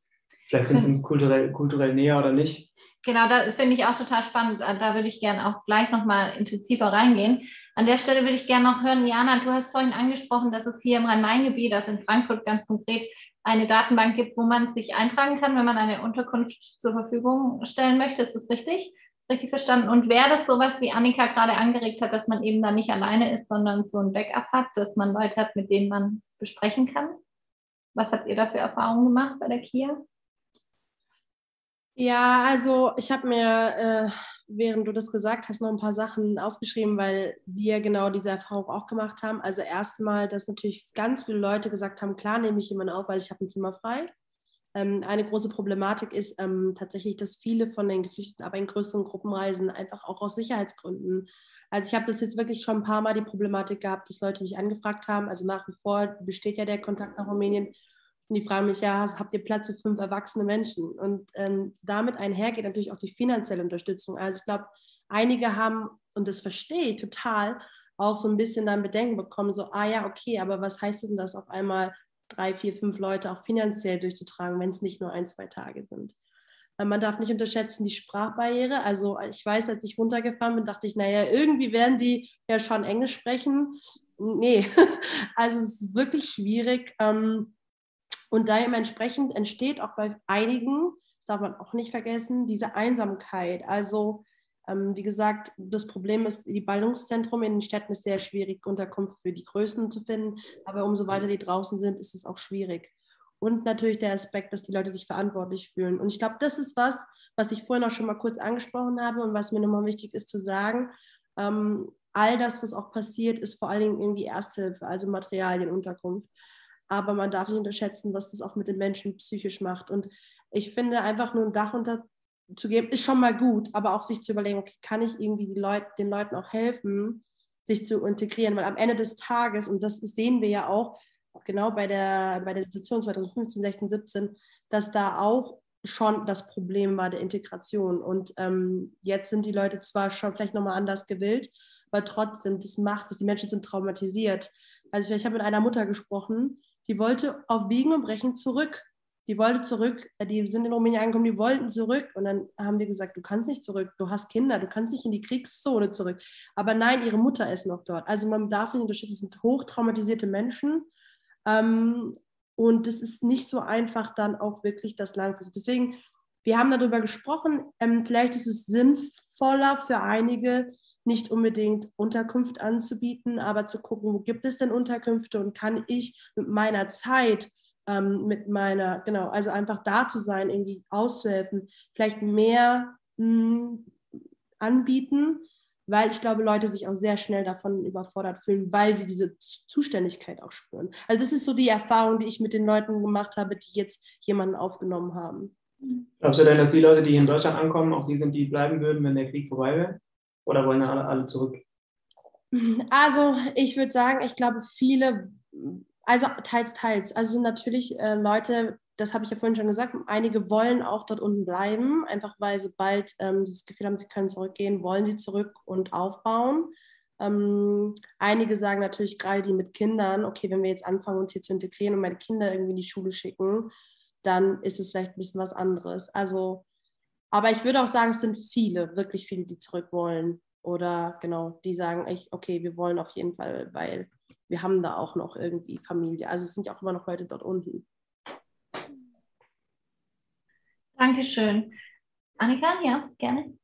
Vielleicht sind sie uns kulturell, kulturell näher oder nicht. Genau, das finde ich auch total spannend. Da würde ich gerne auch gleich nochmal intensiver reingehen. An der Stelle würde ich gerne noch hören, Jana, du hast vorhin angesprochen, dass es hier im Rhein-Main-Gebiet, also in Frankfurt ganz konkret, eine Datenbank gibt, wo man sich eintragen kann, wenn man eine Unterkunft zur Verfügung stellen möchte. Ist das richtig? Ist richtig verstanden? Und wäre das sowas, wie Annika gerade angeregt hat, dass man eben da nicht alleine ist, sondern so ein Backup hat, dass man Leute hat, mit denen man besprechen kann? Was habt ihr da für Erfahrungen gemacht bei der KIA? Ja, also ich habe mir, äh, während du das gesagt hast, noch ein paar Sachen aufgeschrieben, weil wir genau diese Erfahrung auch gemacht haben. Also erstmal, dass natürlich ganz viele Leute gesagt haben, klar nehme ich jemanden auf, weil ich habe ein Zimmer frei. Ähm, eine große Problematik ist ähm, tatsächlich, dass viele von den Geflüchteten aber in größeren Gruppen reisen, einfach auch aus Sicherheitsgründen. Also ich habe das jetzt wirklich schon ein paar Mal die Problematik gehabt, dass Leute mich angefragt haben. Also nach wie vor besteht ja der Kontakt nach Rumänien und die fragen mich, ja, habt ihr Platz für fünf erwachsene Menschen? Und ähm, damit einhergeht natürlich auch die finanzielle Unterstützung. Also ich glaube, einige haben, und das verstehe ich total, auch so ein bisschen dann Bedenken bekommen, so, ah ja, okay, aber was heißt denn das auf einmal drei, vier, fünf Leute auch finanziell durchzutragen, wenn es nicht nur ein, zwei Tage sind? Man darf nicht unterschätzen die Sprachbarriere. Also ich weiß, als ich runtergefahren bin, dachte ich, naja, irgendwie werden die ja schon Englisch sprechen. Nee, also es ist wirklich schwierig. Ähm, und dementsprechend entsteht auch bei einigen, das darf man auch nicht vergessen, diese Einsamkeit. Also ähm, wie gesagt, das Problem ist, die Ballungszentrum in den Städten ist sehr schwierig, Unterkunft für die Größten zu finden. Aber umso weiter die draußen sind, ist es auch schwierig. Und natürlich der Aspekt, dass die Leute sich verantwortlich fühlen. Und ich glaube, das ist was, was ich vorhin auch schon mal kurz angesprochen habe und was mir nochmal wichtig ist zu sagen. Ähm, all das, was auch passiert, ist vor allen Dingen irgendwie Ersthilfe, also Materialien, Unterkunft aber man darf nicht unterschätzen, was das auch mit den Menschen psychisch macht. Und ich finde, einfach nur ein Dach unter zu geben, ist schon mal gut, aber auch sich zu überlegen, okay, kann ich irgendwie Leut den Leuten auch helfen, sich zu integrieren, weil am Ende des Tages, und das sehen wir ja auch, genau bei der, bei der Situation 2015, 16, 17, dass da auch schon das Problem war der Integration. Und ähm, jetzt sind die Leute zwar schon vielleicht nochmal anders gewillt, aber trotzdem, das macht, die Menschen sind traumatisiert. Also ich, ich habe mit einer Mutter gesprochen, die wollte auf Biegen und Brechen zurück. Die wollte zurück, äh, die sind in Rumänien angekommen, die wollten zurück. Und dann haben wir gesagt, du kannst nicht zurück, du hast Kinder, du kannst nicht in die Kriegszone zurück. Aber nein, ihre Mutter ist noch dort. Also man darf nicht unterschätzen, das sind hochtraumatisierte Menschen. Ähm, und das ist nicht so einfach dann auch wirklich das langfristig. Deswegen, wir haben darüber gesprochen, ähm, vielleicht ist es sinnvoller für einige, nicht unbedingt Unterkunft anzubieten, aber zu gucken, wo gibt es denn Unterkünfte und kann ich mit meiner Zeit, ähm, mit meiner, genau, also einfach da zu sein, irgendwie auszuhelfen, vielleicht mehr mh, hm, anbieten, weil ich glaube, Leute sich auch sehr schnell davon überfordert fühlen, weil sie diese Zuständigkeit auch spüren. Also das ist so die Erfahrung, die ich mit den Leuten gemacht habe, die jetzt jemanden aufgenommen haben. Glaubst du denn, dass die Leute, die in Deutschland ankommen, auch die sind, die bleiben würden, wenn der Krieg vorbei wäre? Oder wollen alle, alle zurück? Also ich würde sagen, ich glaube viele, also teils, teils. Also sind natürlich äh, Leute, das habe ich ja vorhin schon gesagt, einige wollen auch dort unten bleiben, einfach weil sobald ähm, sie das Gefühl haben, sie können zurückgehen, wollen sie zurück und aufbauen. Ähm, einige sagen natürlich gerade die mit Kindern, okay, wenn wir jetzt anfangen, uns hier zu integrieren und meine Kinder irgendwie in die Schule schicken, dann ist es vielleicht ein bisschen was anderes. Also aber ich würde auch sagen, es sind viele, wirklich viele, die zurück wollen. Oder genau, die sagen, ich, okay, wir wollen auf jeden Fall, weil wir haben da auch noch irgendwie Familie. Also es sind ja auch immer noch Leute dort unten. Dankeschön. Annika, ja, gerne.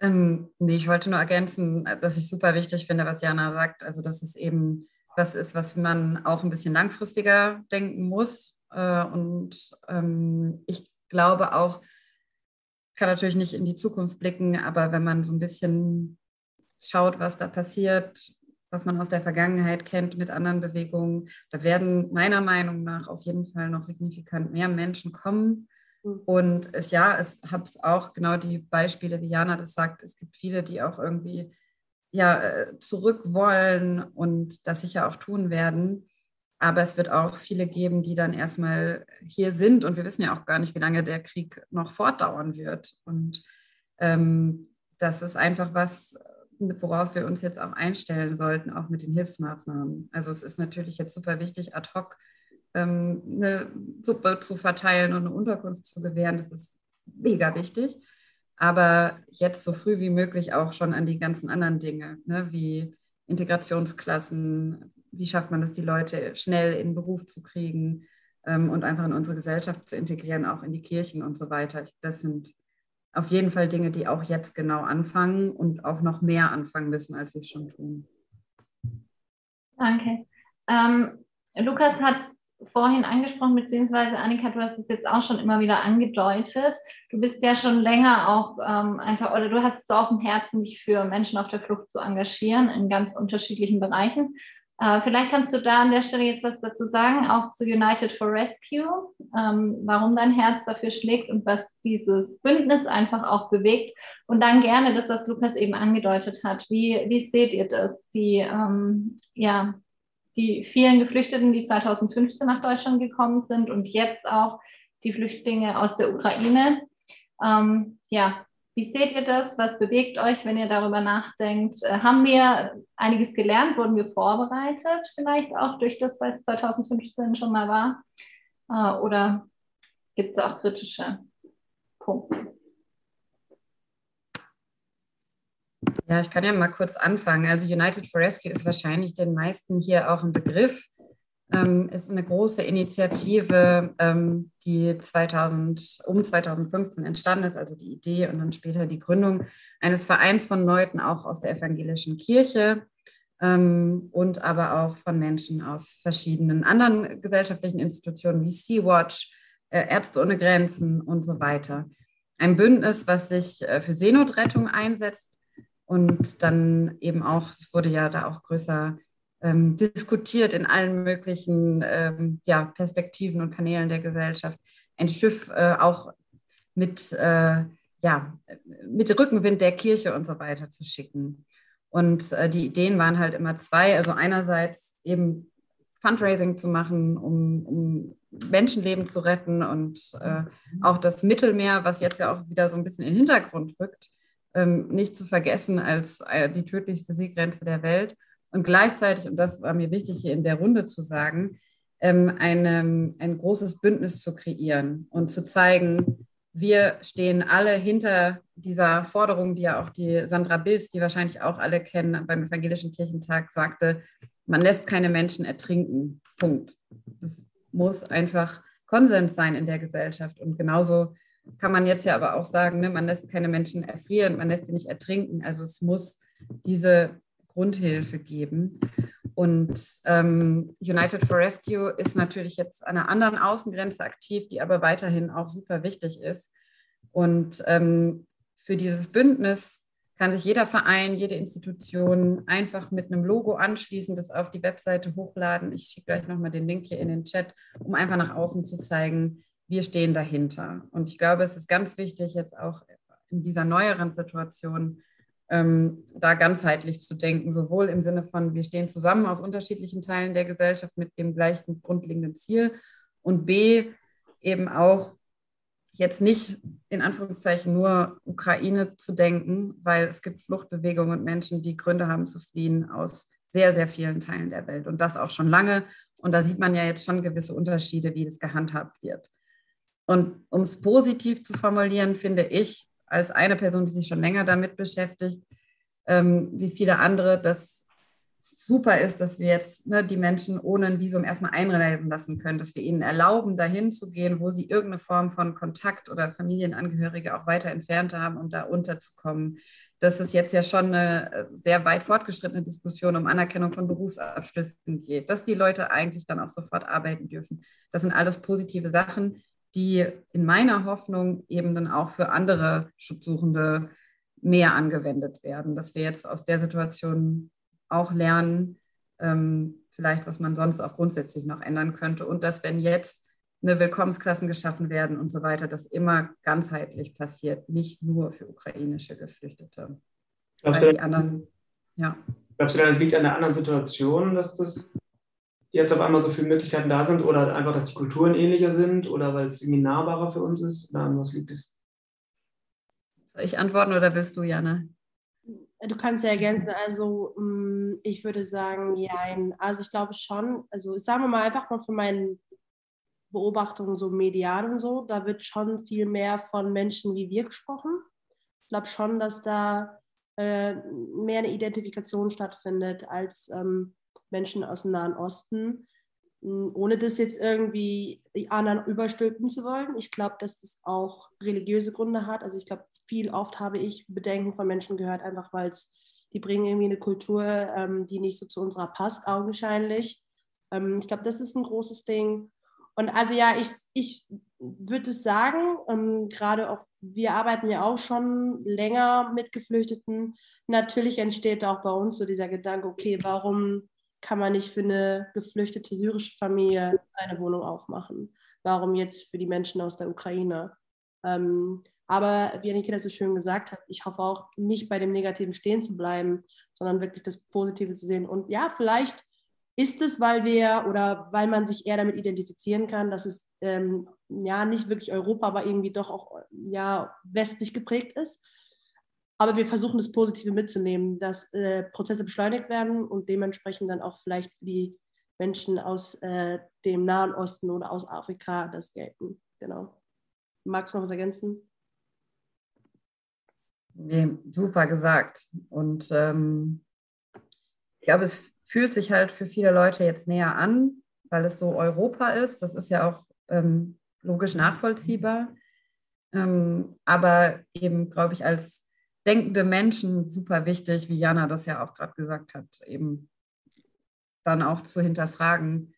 Ähm, nee, ich wollte nur ergänzen, dass ich super wichtig finde, was Jana sagt. Also, dass es eben was ist, was man auch ein bisschen langfristiger denken muss. Äh, und ähm, ich glaube auch, kann natürlich nicht in die Zukunft blicken, aber wenn man so ein bisschen schaut, was da passiert, was man aus der Vergangenheit kennt mit anderen Bewegungen, da werden meiner Meinung nach auf jeden Fall noch signifikant mehr Menschen kommen. Mhm. Und es, ja, es habe auch genau die Beispiele, wie Jana das sagt. Es gibt viele, die auch irgendwie ja, äh, zurück wollen und das sicher auch tun werden. Aber es wird auch viele geben, die dann erstmal hier sind. Und wir wissen ja auch gar nicht, wie lange der Krieg noch fortdauern wird. Und ähm, das ist einfach was, worauf wir uns jetzt auch einstellen sollten, auch mit den Hilfsmaßnahmen. Also es ist natürlich jetzt super wichtig, ad hoc ähm, eine Suppe zu verteilen und eine Unterkunft zu gewähren. Das ist mega wichtig. Aber jetzt so früh wie möglich auch schon an die ganzen anderen Dinge, ne, wie Integrationsklassen, wie schafft man es, die Leute schnell in den Beruf zu kriegen ähm, und einfach in unsere Gesellschaft zu integrieren, auch in die Kirchen und so weiter. Das sind auf jeden Fall Dinge, die auch jetzt genau anfangen und auch noch mehr anfangen müssen, als sie es schon tun. Danke. Ähm, Lukas hat vorhin angesprochen, beziehungsweise Annika, du hast es jetzt auch schon immer wieder angedeutet. Du bist ja schon länger auch ähm, einfach, oder du hast es so auf dem Herzen, dich für Menschen auf der Flucht zu engagieren in ganz unterschiedlichen Bereichen. Äh, vielleicht kannst du da an der Stelle jetzt was dazu sagen, auch zu United for Rescue, ähm, warum dein Herz dafür schlägt und was dieses Bündnis einfach auch bewegt. Und dann gerne das, was Lukas eben angedeutet hat. Wie, wie seht ihr das? Die, ähm, ja, die vielen Geflüchteten, die 2015 nach Deutschland gekommen sind und jetzt auch die Flüchtlinge aus der Ukraine. Ähm, ja, wie seht ihr das? Was bewegt euch, wenn ihr darüber nachdenkt? Äh, haben wir einiges gelernt? Wurden wir vorbereitet, vielleicht auch durch das, was 2015 schon mal war? Äh, oder gibt es auch kritische Punkte? Ja, ich kann ja mal kurz anfangen. Also United for Rescue ist wahrscheinlich den meisten hier auch ein Begriff. Ähm, ist eine große Initiative, ähm, die 2000, um 2015 entstanden ist, also die Idee und dann später die Gründung eines Vereins von Leuten auch aus der evangelischen Kirche ähm, und aber auch von Menschen aus verschiedenen anderen gesellschaftlichen Institutionen wie Sea-Watch, äh, Ärzte ohne Grenzen und so weiter. Ein Bündnis, was sich äh, für Seenotrettung einsetzt und dann eben auch, es wurde ja da auch größer ähm, diskutiert in allen möglichen ähm, ja, Perspektiven und Kanälen der Gesellschaft, ein Schiff äh, auch mit, äh, ja, mit Rückenwind der Kirche und so weiter zu schicken. Und äh, die Ideen waren halt immer zwei. Also einerseits eben Fundraising zu machen, um, um Menschenleben zu retten und äh, auch das Mittelmeer, was jetzt ja auch wieder so ein bisschen in den Hintergrund rückt, ähm, nicht zu vergessen als äh, die tödlichste Seegrenze der Welt. Und gleichzeitig, und das war mir wichtig hier in der Runde zu sagen, ähm, eine, ein großes Bündnis zu kreieren und zu zeigen, wir stehen alle hinter dieser Forderung, die ja auch die Sandra Bilz, die wahrscheinlich auch alle kennen, beim Evangelischen Kirchentag sagte, man lässt keine Menschen ertrinken. Punkt. Das muss einfach Konsens sein in der Gesellschaft. Und genauso kann man jetzt ja aber auch sagen, ne, man lässt keine Menschen erfrieren, man lässt sie nicht ertrinken. Also es muss diese Grundhilfe geben. Und ähm, United for Rescue ist natürlich jetzt an einer anderen Außengrenze aktiv, die aber weiterhin auch super wichtig ist. Und ähm, für dieses Bündnis kann sich jeder Verein, jede Institution einfach mit einem Logo anschließen, das auf die Webseite hochladen. Ich schicke gleich nochmal den Link hier in den Chat, um einfach nach außen zu zeigen, wir stehen dahinter. Und ich glaube, es ist ganz wichtig, jetzt auch in dieser neueren Situation ähm, da ganzheitlich zu denken, sowohl im Sinne von, wir stehen zusammen aus unterschiedlichen Teilen der Gesellschaft mit dem gleichen grundlegenden Ziel und B, eben auch jetzt nicht in Anführungszeichen nur Ukraine zu denken, weil es gibt Fluchtbewegungen und Menschen, die Gründe haben zu fliehen aus sehr, sehr vielen Teilen der Welt und das auch schon lange. Und da sieht man ja jetzt schon gewisse Unterschiede, wie das gehandhabt wird. Und um es positiv zu formulieren, finde ich, als eine Person, die sich schon länger damit beschäftigt, ähm, wie viele andere, dass es super ist, dass wir jetzt ne, die Menschen ohne ein Visum erstmal einreisen lassen können, dass wir ihnen erlauben, dahin zu gehen, wo sie irgendeine Form von Kontakt oder Familienangehörige auch weiter entfernt haben, um da unterzukommen. Dass es jetzt ja schon eine äh, sehr weit fortgeschrittene Diskussion um Anerkennung von Berufsabschlüssen geht, dass die Leute eigentlich dann auch sofort arbeiten dürfen. Das sind alles positive Sachen, die in meiner Hoffnung eben dann auch für andere Schutzsuchende mehr angewendet werden, dass wir jetzt aus der Situation auch lernen, ähm, vielleicht was man sonst auch grundsätzlich noch ändern könnte und dass wenn jetzt eine Willkommensklassen geschaffen werden und so weiter, das immer ganzheitlich passiert, nicht nur für ukrainische Geflüchtete. Weil die anderen Ja. Glaubst du dann, es liegt an der anderen Situation, dass das jetzt auf einmal so viele Möglichkeiten da sind oder einfach, dass die Kulturen ähnlicher sind oder weil es irgendwie nahbarer für uns ist? Oder an was liegt es? Soll ich antworten oder willst du, Jana? Du kannst ja ergänzen. Also mm, ich würde sagen, ja. Also ich glaube schon, also sagen wir mal einfach mal von meinen Beobachtungen so medial und so, da wird schon viel mehr von Menschen wie wir gesprochen. Ich glaube schon, dass da äh, mehr eine Identifikation stattfindet als ähm, Menschen aus dem Nahen Osten. Mm, ohne das jetzt irgendwie die anderen überstülpen zu wollen. Ich glaube, dass das auch religiöse Gründe hat. Also ich glaube, viel oft habe ich Bedenken von Menschen gehört, einfach weil es, die bringen irgendwie eine Kultur, ähm, die nicht so zu unserer passt, augenscheinlich. Ähm, ich glaube, das ist ein großes Ding. Und also ja, ich, ich würde es sagen, ähm, gerade auch, wir arbeiten ja auch schon länger mit Geflüchteten. Natürlich entsteht auch bei uns so dieser Gedanke, okay, warum kann man nicht für eine geflüchtete syrische Familie eine Wohnung aufmachen? Warum jetzt für die Menschen aus der Ukraine? Ähm, aber wie Annika das so schön gesagt hat, ich hoffe auch nicht bei dem Negativen stehen zu bleiben, sondern wirklich das Positive zu sehen. Und ja, vielleicht ist es, weil wir oder weil man sich eher damit identifizieren kann, dass es ähm, ja nicht wirklich Europa, aber irgendwie doch auch ja westlich geprägt ist. Aber wir versuchen das Positive mitzunehmen, dass äh, Prozesse beschleunigt werden und dementsprechend dann auch vielleicht für die Menschen aus äh, dem Nahen Osten oder aus Afrika das gelten. Genau. Magst du noch was ergänzen? Nee, super gesagt. Und ähm, ich glaube, es fühlt sich halt für viele Leute jetzt näher an, weil es so Europa ist. Das ist ja auch ähm, logisch nachvollziehbar. Ähm, aber eben, glaube ich, als denkende Menschen super wichtig, wie Jana das ja auch gerade gesagt hat, eben dann auch zu hinterfragen,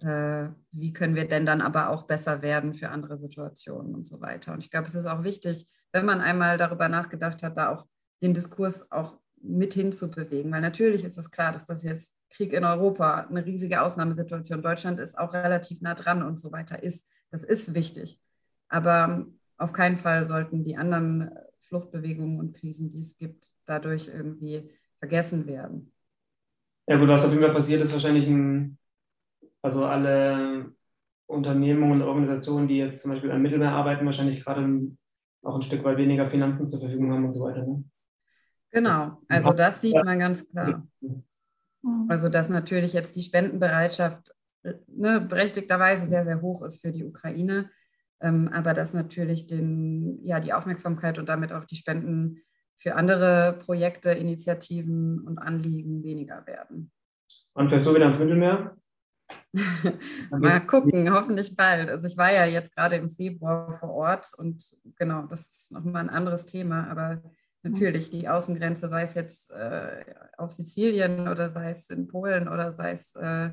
äh, wie können wir denn dann aber auch besser werden für andere Situationen und so weiter. Und ich glaube, es ist auch wichtig, wenn man einmal darüber nachgedacht hat, da auch den Diskurs auch mit hinzubewegen. Weil natürlich ist es klar, dass das jetzt Krieg in Europa eine riesige Ausnahmesituation. Deutschland ist auch relativ nah dran und so weiter ist. Das ist wichtig. Aber auf keinen Fall sollten die anderen Fluchtbewegungen und Krisen, die es gibt, dadurch irgendwie vergessen werden. Ja gut, was auf jeden Fall passiert, ist wahrscheinlich ein, also alle Unternehmungen und Organisationen, die jetzt zum Beispiel am Mittelmeer arbeiten, wahrscheinlich gerade auch ein Stück weit weniger Finanzen zur Verfügung haben und so weiter. Ne? Genau, also das sieht man ganz klar. Mhm. Also dass natürlich jetzt die Spendenbereitschaft ne, berechtigterweise sehr, sehr hoch ist für die Ukraine, ähm, aber dass natürlich den, ja, die Aufmerksamkeit und damit auch die Spenden für andere Projekte, Initiativen und Anliegen weniger werden. Und fährst du wieder ans Mittelmeer? Mal gucken, hoffentlich bald. Also ich war ja jetzt gerade im Februar vor Ort und genau, das ist nochmal ein anderes Thema, aber natürlich die Außengrenze, sei es jetzt äh, auf Sizilien oder sei es in Polen oder sei es äh,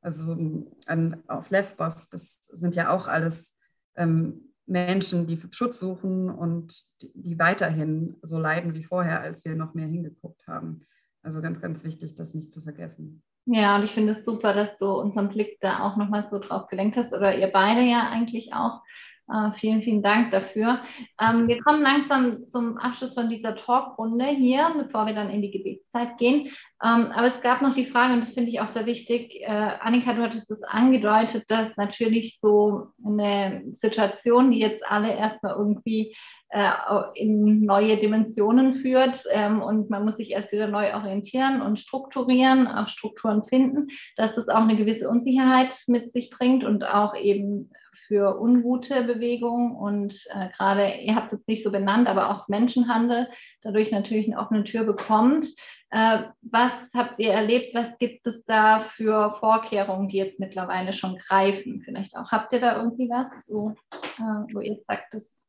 also an, auf Lesbos, das sind ja auch alles ähm, Menschen, die Schutz suchen und die, weiterhin so leiden wie vorher, als wir noch mehr hingeguckt haben. Also ganz, ganz wichtig, das nicht zu vergessen. Ja, und ich finde es super, dass du unseren Blick da auch nochmal so drauf gelenkt hast oder ihr beide ja eigentlich auch. Äh, vielen, vielen Dank dafür. Ähm, wir kommen langsam zum Abschluss von dieser Talkrunde hier, bevor wir dann in die Gebetszeit gehen. Ähm, aber es gab noch die Frage, und das finde ich auch sehr wichtig. Äh, Annika, du hattest es angedeutet, dass natürlich so eine Situation, die jetzt alle erstmal irgendwie äh, in neue Dimensionen führt ähm, und man muss sich erst wieder neu orientieren und strukturieren, auch Strukturen finden, dass das auch eine gewisse Unsicherheit mit sich bringt und auch eben für ungute Bewegungen und äh, gerade, ihr habt es nicht so benannt, aber auch Menschenhandel dadurch natürlich eine offene Tür bekommt. Äh, was habt ihr erlebt? Was gibt es da für Vorkehrungen, die jetzt mittlerweile schon greifen? Vielleicht auch, habt ihr da irgendwie was, so, äh, wo ihr sagt, dass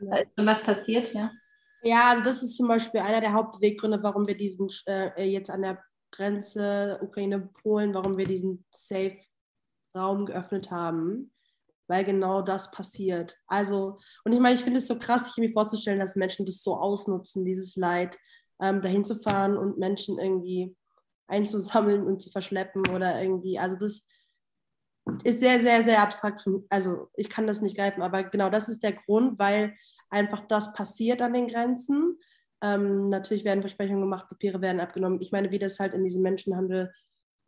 da ist was passiert, ja? Ja, also das ist zum Beispiel einer der Hauptbeweggründe, warum wir diesen äh, jetzt an der Grenze Ukraine-Polen, warum wir diesen Safe-Raum geöffnet haben, weil genau das passiert. Also, und ich meine, ich finde es so krass, sich mir vorzustellen, dass Menschen das so ausnutzen, dieses Leid, ähm, dahin zu fahren und Menschen irgendwie einzusammeln und zu verschleppen oder irgendwie, also das ist sehr, sehr, sehr abstrakt. Also ich kann das nicht greifen, aber genau das ist der Grund, weil einfach das passiert an den Grenzen. Ähm, natürlich werden Versprechungen gemacht, Papiere werden abgenommen. Ich meine, wie das halt in diesem Menschenhandel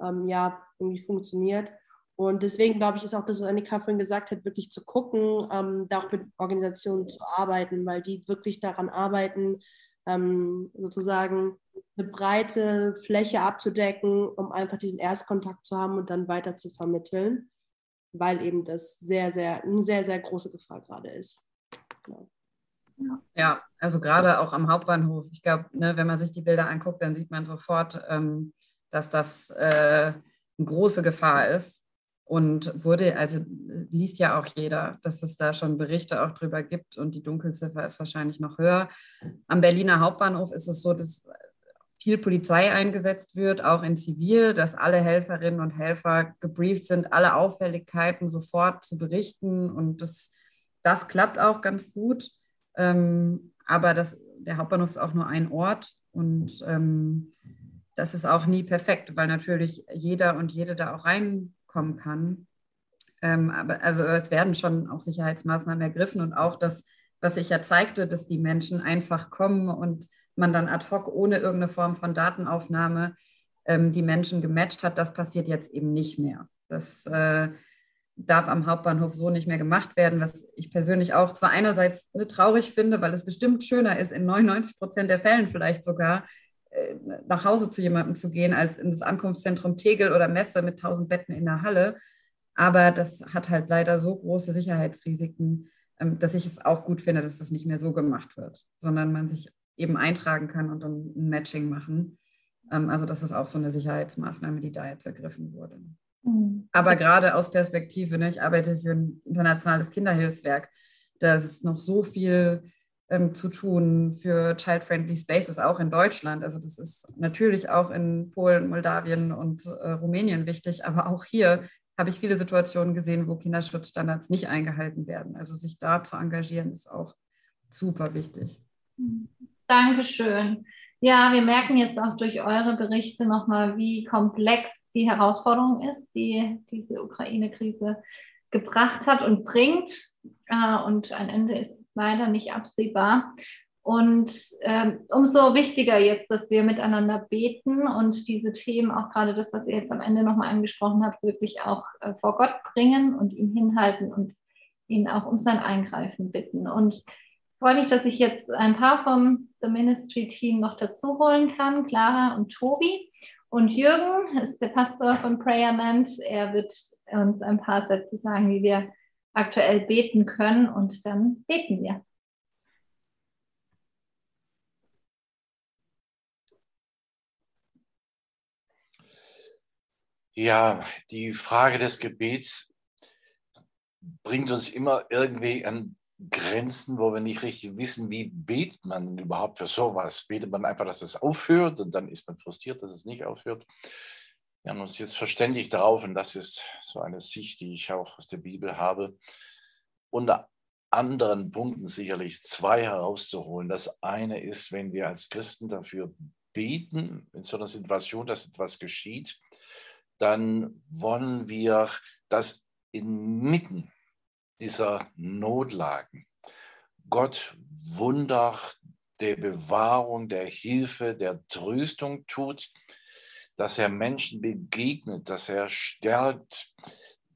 ähm, ja irgendwie funktioniert. Und deswegen glaube ich, ist auch das, was Annika vorhin gesagt hat, wirklich zu gucken, ähm, da auch mit Organisationen zu arbeiten, weil die wirklich daran arbeiten, ähm, sozusagen eine breite Fläche abzudecken, um einfach diesen Erstkontakt zu haben und dann weiter zu vermitteln, weil eben das sehr, sehr, eine sehr, sehr große Gefahr gerade ist. Genau. Ja, also gerade auch am Hauptbahnhof. Ich glaube, ne, wenn man sich die Bilder anguckt, dann sieht man sofort, ähm, dass das äh, eine große Gefahr ist. Und wurde, also liest ja auch jeder, dass es da schon Berichte auch drüber gibt und die Dunkelziffer ist wahrscheinlich noch höher. Am Berliner Hauptbahnhof ist es so, dass viel Polizei eingesetzt wird, auch in Zivil, dass alle Helferinnen und Helfer gebrieft sind, alle Auffälligkeiten sofort zu berichten und das, das klappt auch ganz gut. Ähm, aber das, der Hauptbahnhof ist auch nur ein Ort und ähm, das ist auch nie perfekt, weil natürlich jeder und jede da auch rein kommen kann. Ähm, aber also es werden schon auch Sicherheitsmaßnahmen ergriffen und auch das, was ich ja zeigte, dass die Menschen einfach kommen und man dann ad hoc ohne irgendeine Form von Datenaufnahme ähm, die Menschen gematcht hat, das passiert jetzt eben nicht mehr. Das äh, darf am Hauptbahnhof so nicht mehr gemacht werden, was ich persönlich auch zwar einerseits ne, traurig finde, weil es bestimmt schöner ist, in 99 Prozent der Fällen vielleicht sogar, nach Hause zu jemandem zu gehen, als in das Ankunftszentrum Tegel oder Messe mit 1000 Betten in der Halle. Aber das hat halt leider so große Sicherheitsrisiken, ähm, dass ich es auch gut finde, dass das nicht mehr so gemacht wird, sondern man sich eben eintragen kann und dann ein Matching machen. Ähm, also das ist auch so eine Sicherheitsmaßnahme, die da jetzt ergriffen wurde. Mhm. Aber gerade aus Perspektive, ne, ich arbeite für ein internationales Kinderhilfswerk, da ist noch so viel ähm, zu tun für Child-Friendly Spaces, auch in Deutschland. Also das ist natürlich auch in Polen, Moldawien und äh, Rumänien wichtig, aber auch hier habe ich viele Situationen gesehen, wo Kinderschutzstandards nicht eingehalten werden. Also sich da zu engagieren, ist auch super wichtig. Dankeschön. Ja, wir merken jetzt auch durch eure Berichte nochmal, wie komplex die Herausforderung ist, die diese Ukraine-Krise gebracht hat und bringt. Äh, und ein Ende ist leider nicht absehbar. Und ähm, umso wichtiger jetzt, dass wir miteinander beten und diese Themen, auch gerade das, was ihr jetzt am Ende nochmal angesprochen habt, wirklich auch äh, vor Gott bringen und ihn hinhalten und ihn auch um sein Eingreifen bitten. Und ich freue mich, dass ich jetzt ein paar vom The Ministry Team noch dazu holen kann, Clara und Tobi. Und Jürgen ist der Pastor von Prayerland. Er wird uns ein paar Sätze sagen, wie wir aktuell beten können und dann beten wir. Ja, die Frage des Gebets bringt uns immer irgendwie an Grenzen, wo wir nicht richtig wissen, wie betet man überhaupt für sowas. Betet man einfach, dass es aufhört und dann ist man frustriert, dass es nicht aufhört. Wir haben uns jetzt verständigt darauf, und das ist so eine Sicht, die ich auch aus der Bibel habe, unter anderen Punkten sicherlich zwei herauszuholen. Das eine ist, wenn wir als Christen dafür beten, in so einer Situation, dass etwas geschieht, dann wollen wir, dass inmitten dieser Notlagen Gott Wunder der Bewahrung, der Hilfe, der Tröstung tut, dass er Menschen begegnet, dass er stärkt,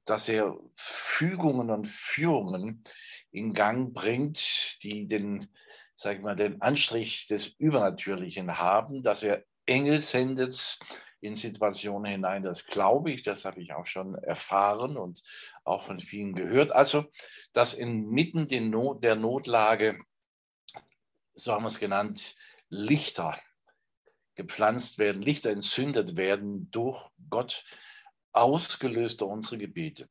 dass er Fügungen und Führungen in Gang bringt, die den, sag ich mal, den Anstrich des Übernatürlichen haben, dass er Engel sendet in Situationen hinein. Das glaube ich, das habe ich auch schon erfahren und auch von vielen gehört. Also, dass inmitten der Notlage, so haben wir es genannt, Lichter gepflanzt werden, Lichter entzündet werden durch Gott, ausgelöst durch unsere Gebete.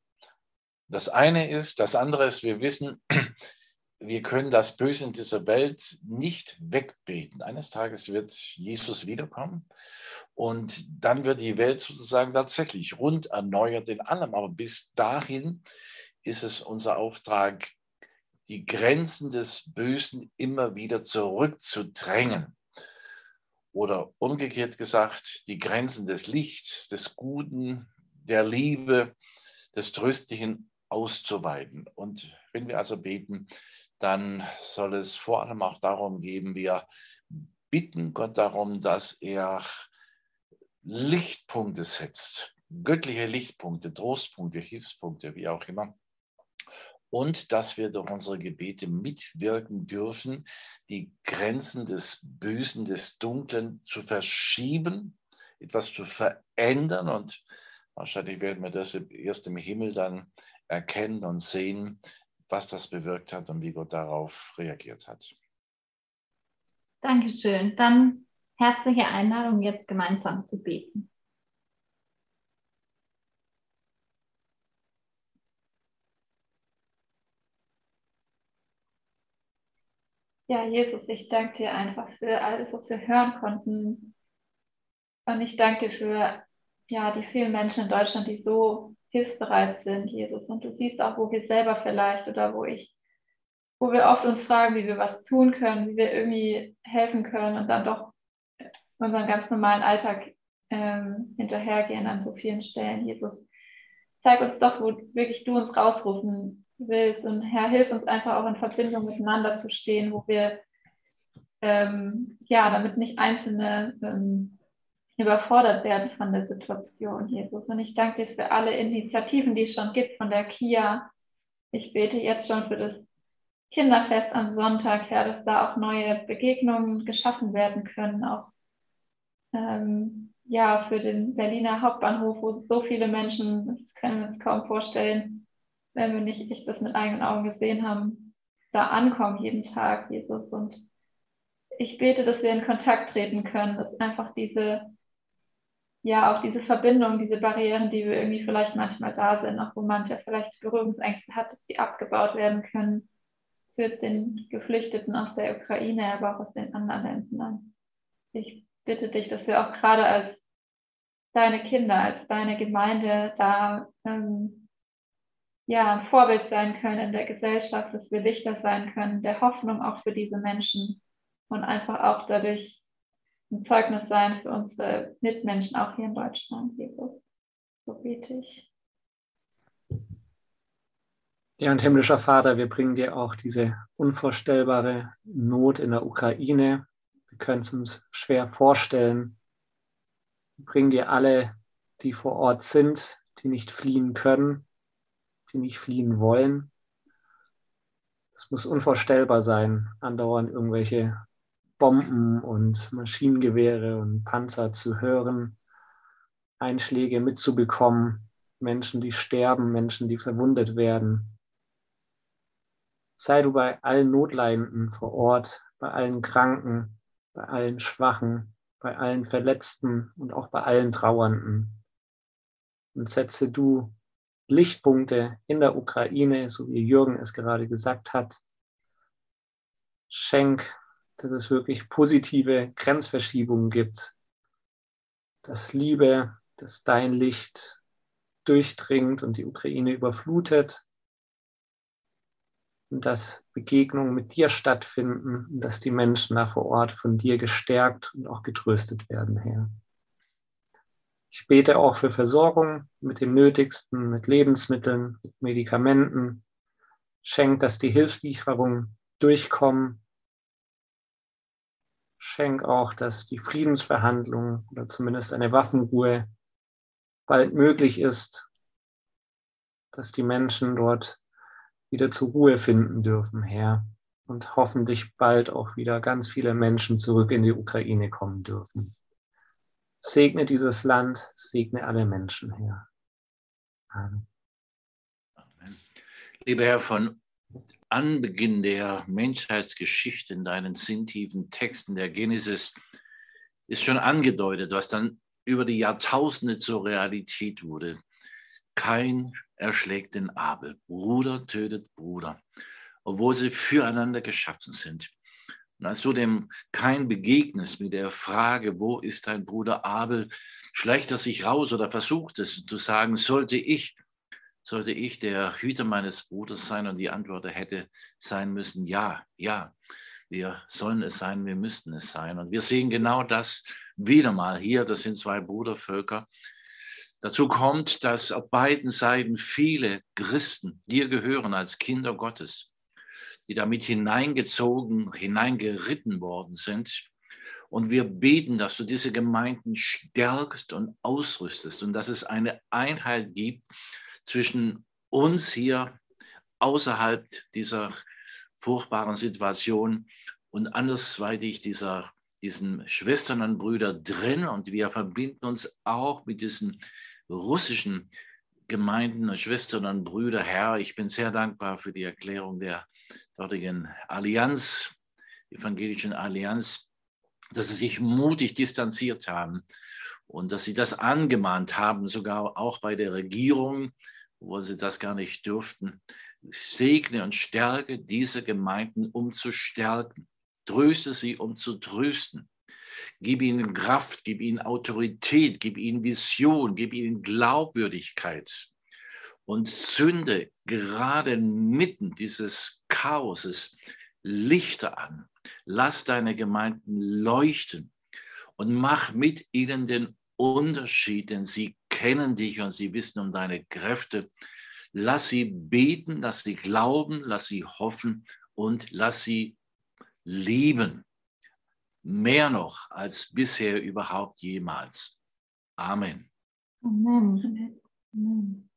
Das eine ist, das andere ist, wir wissen, wir können das Böse in dieser Welt nicht wegbeten. Eines Tages wird Jesus wiederkommen und dann wird die Welt sozusagen tatsächlich rund erneuert in allem. Aber bis dahin ist es unser Auftrag, die Grenzen des Bösen immer wieder zurückzudrängen. Oder umgekehrt gesagt, die Grenzen des Lichts, des Guten, der Liebe, des Tröstlichen auszuweiten. Und wenn wir also beten, dann soll es vor allem auch darum gehen, wir bitten Gott darum, dass er Lichtpunkte setzt, göttliche Lichtpunkte, Trostpunkte, Hilfspunkte, wie auch immer. Und dass wir durch unsere Gebete mitwirken dürfen, die Grenzen des Bösen, des Dunklen zu verschieben, etwas zu verändern. Und wahrscheinlich werden wir das erst im Himmel dann erkennen und sehen, was das bewirkt hat und wie Gott darauf reagiert hat. Dankeschön. Dann herzliche Einladung, jetzt gemeinsam zu beten. Ja, Jesus, ich danke dir einfach für alles, was wir hören konnten. Und ich danke dir für ja, die vielen Menschen in Deutschland, die so hilfsbereit sind, Jesus. Und du siehst auch, wo wir selber vielleicht oder wo ich, wo wir oft uns fragen, wie wir was tun können, wie wir irgendwie helfen können und dann doch unseren ganz normalen Alltag ähm, hinterhergehen an so vielen Stellen. Jesus, zeig uns doch, wo wirklich du uns rausrufen willst. Und Herr, hilf uns einfach auch in Verbindung miteinander zu stehen, wo wir ähm, ja, damit nicht Einzelne ähm, überfordert werden von der Situation, Jesus. Und ich danke dir für alle Initiativen, die es schon gibt von der KIA. Ich bete jetzt schon für das Kinderfest am Sonntag, Herr, dass da auch neue Begegnungen geschaffen werden können, auch ähm, ja, für den Berliner Hauptbahnhof, wo so viele Menschen, das können wir uns kaum vorstellen, wenn wir nicht echt das mit eigenen Augen gesehen haben, da ankommen jeden Tag, Jesus. Und ich bete, dass wir in Kontakt treten können, dass einfach diese ja auch diese Verbindung, diese Barrieren, die wir irgendwie vielleicht manchmal da sind, auch wo mancher vielleicht Berührungsängste hat, dass sie abgebaut werden können für den Geflüchteten aus der Ukraine, aber auch aus den anderen Ländern. Ich bitte dich, dass wir auch gerade als deine Kinder, als deine Gemeinde da ähm, ja, Vorbild sein können in der Gesellschaft, dass wir Lichter sein können, der Hoffnung auch für diese Menschen und einfach auch dadurch ein Zeugnis sein für unsere Mitmenschen, auch hier in Deutschland, Jesus. So bete ich. Ja, und himmlischer Vater, wir bringen dir auch diese unvorstellbare Not in der Ukraine. Wir können es uns schwer vorstellen. Wir bringen dir alle, die vor Ort sind, die nicht fliehen können, die nicht fliehen wollen. Es muss unvorstellbar sein, andauernd irgendwelche Bomben und Maschinengewehre und Panzer zu hören, Einschläge mitzubekommen, Menschen, die sterben, Menschen, die verwundet werden. Sei du bei allen Notleidenden vor Ort, bei allen Kranken, bei allen Schwachen, bei allen Verletzten und auch bei allen Trauernden. Und setze du Lichtpunkte in der Ukraine, so wie Jürgen es gerade gesagt hat. Schenk dass es wirklich positive Grenzverschiebungen gibt, dass Liebe, dass dein Licht durchdringt und die Ukraine überflutet und dass Begegnungen mit dir stattfinden und dass die Menschen da vor Ort von dir gestärkt und auch getröstet werden, Herr. Ich bete auch für Versorgung mit dem Nötigsten, mit Lebensmitteln, mit Medikamenten. Schenk, dass die Hilfslieferungen durchkommen, Schenk auch, dass die Friedensverhandlungen oder zumindest eine Waffenruhe bald möglich ist, dass die Menschen dort wieder zur Ruhe finden dürfen, Herr, und hoffentlich bald auch wieder ganz viele Menschen zurück in die Ukraine kommen dürfen. Segne dieses Land, segne alle Menschen, Herr. Amen. Lieber Herr, von Anbeginn der Menschheitsgeschichte in deinen sinntiefen Texten der Genesis ist schon angedeutet, was dann über die Jahrtausende zur Realität wurde. Kein erschlägt den Abel, Bruder tötet Bruder, obwohl sie füreinander geschaffen sind. Und als du dem Kein begegnest mit der Frage, wo ist dein Bruder Abel, schleicht er sich raus oder versucht es zu sagen, sollte ich sollte ich der Hüter meines Bruders sein? Und die Antwort hätte sein müssen, ja, ja, wir sollen es sein, wir müssten es sein. Und wir sehen genau das wieder mal hier, das sind zwei Brudervölker. Dazu kommt, dass auf beiden Seiten viele Christen dir gehören als Kinder Gottes, die damit hineingezogen, hineingeritten worden sind Und wir beten, dass du diese Gemeinden stärkst und ausrüstest und dass es eine Einheit gibt zwischen uns hier außerhalb dieser furchtbaren Situation und andersweitig dieser, diesen Schwestern und Brüdern drin. Und wir verbinden uns auch mit diesen russischen Gemeinden und Schwestern und Brüdern. Herr, ich bin sehr dankbar für die Erklärung der dortigen Allianz, evangelischen Allianz, dass sie sich mutig distanziert haben und dass sie das angemahnt haben, sogar auch bei der Regierung, wo sie das gar nicht dürften. segne und stärke diese Gemeinden, um zu stärken. Tröste sie, um zu trösten. Gib ihnen Kraft, gib ihnen Autorität, gib ihnen Vision, gib ihnen Glaubwürdigkeit und zünde gerade mitten dieses Chaoses Lichter an. Lass deine Gemeinden leuchten und mach mit ihnen den Unterschied, denn sie kennen dich und sie wissen um deine Kräfte. Lass sie beten, lass sie glauben, lass sie hoffen und lass sie lieben. Mehr noch als bisher überhaupt jemals. Amen. Amen. Amen.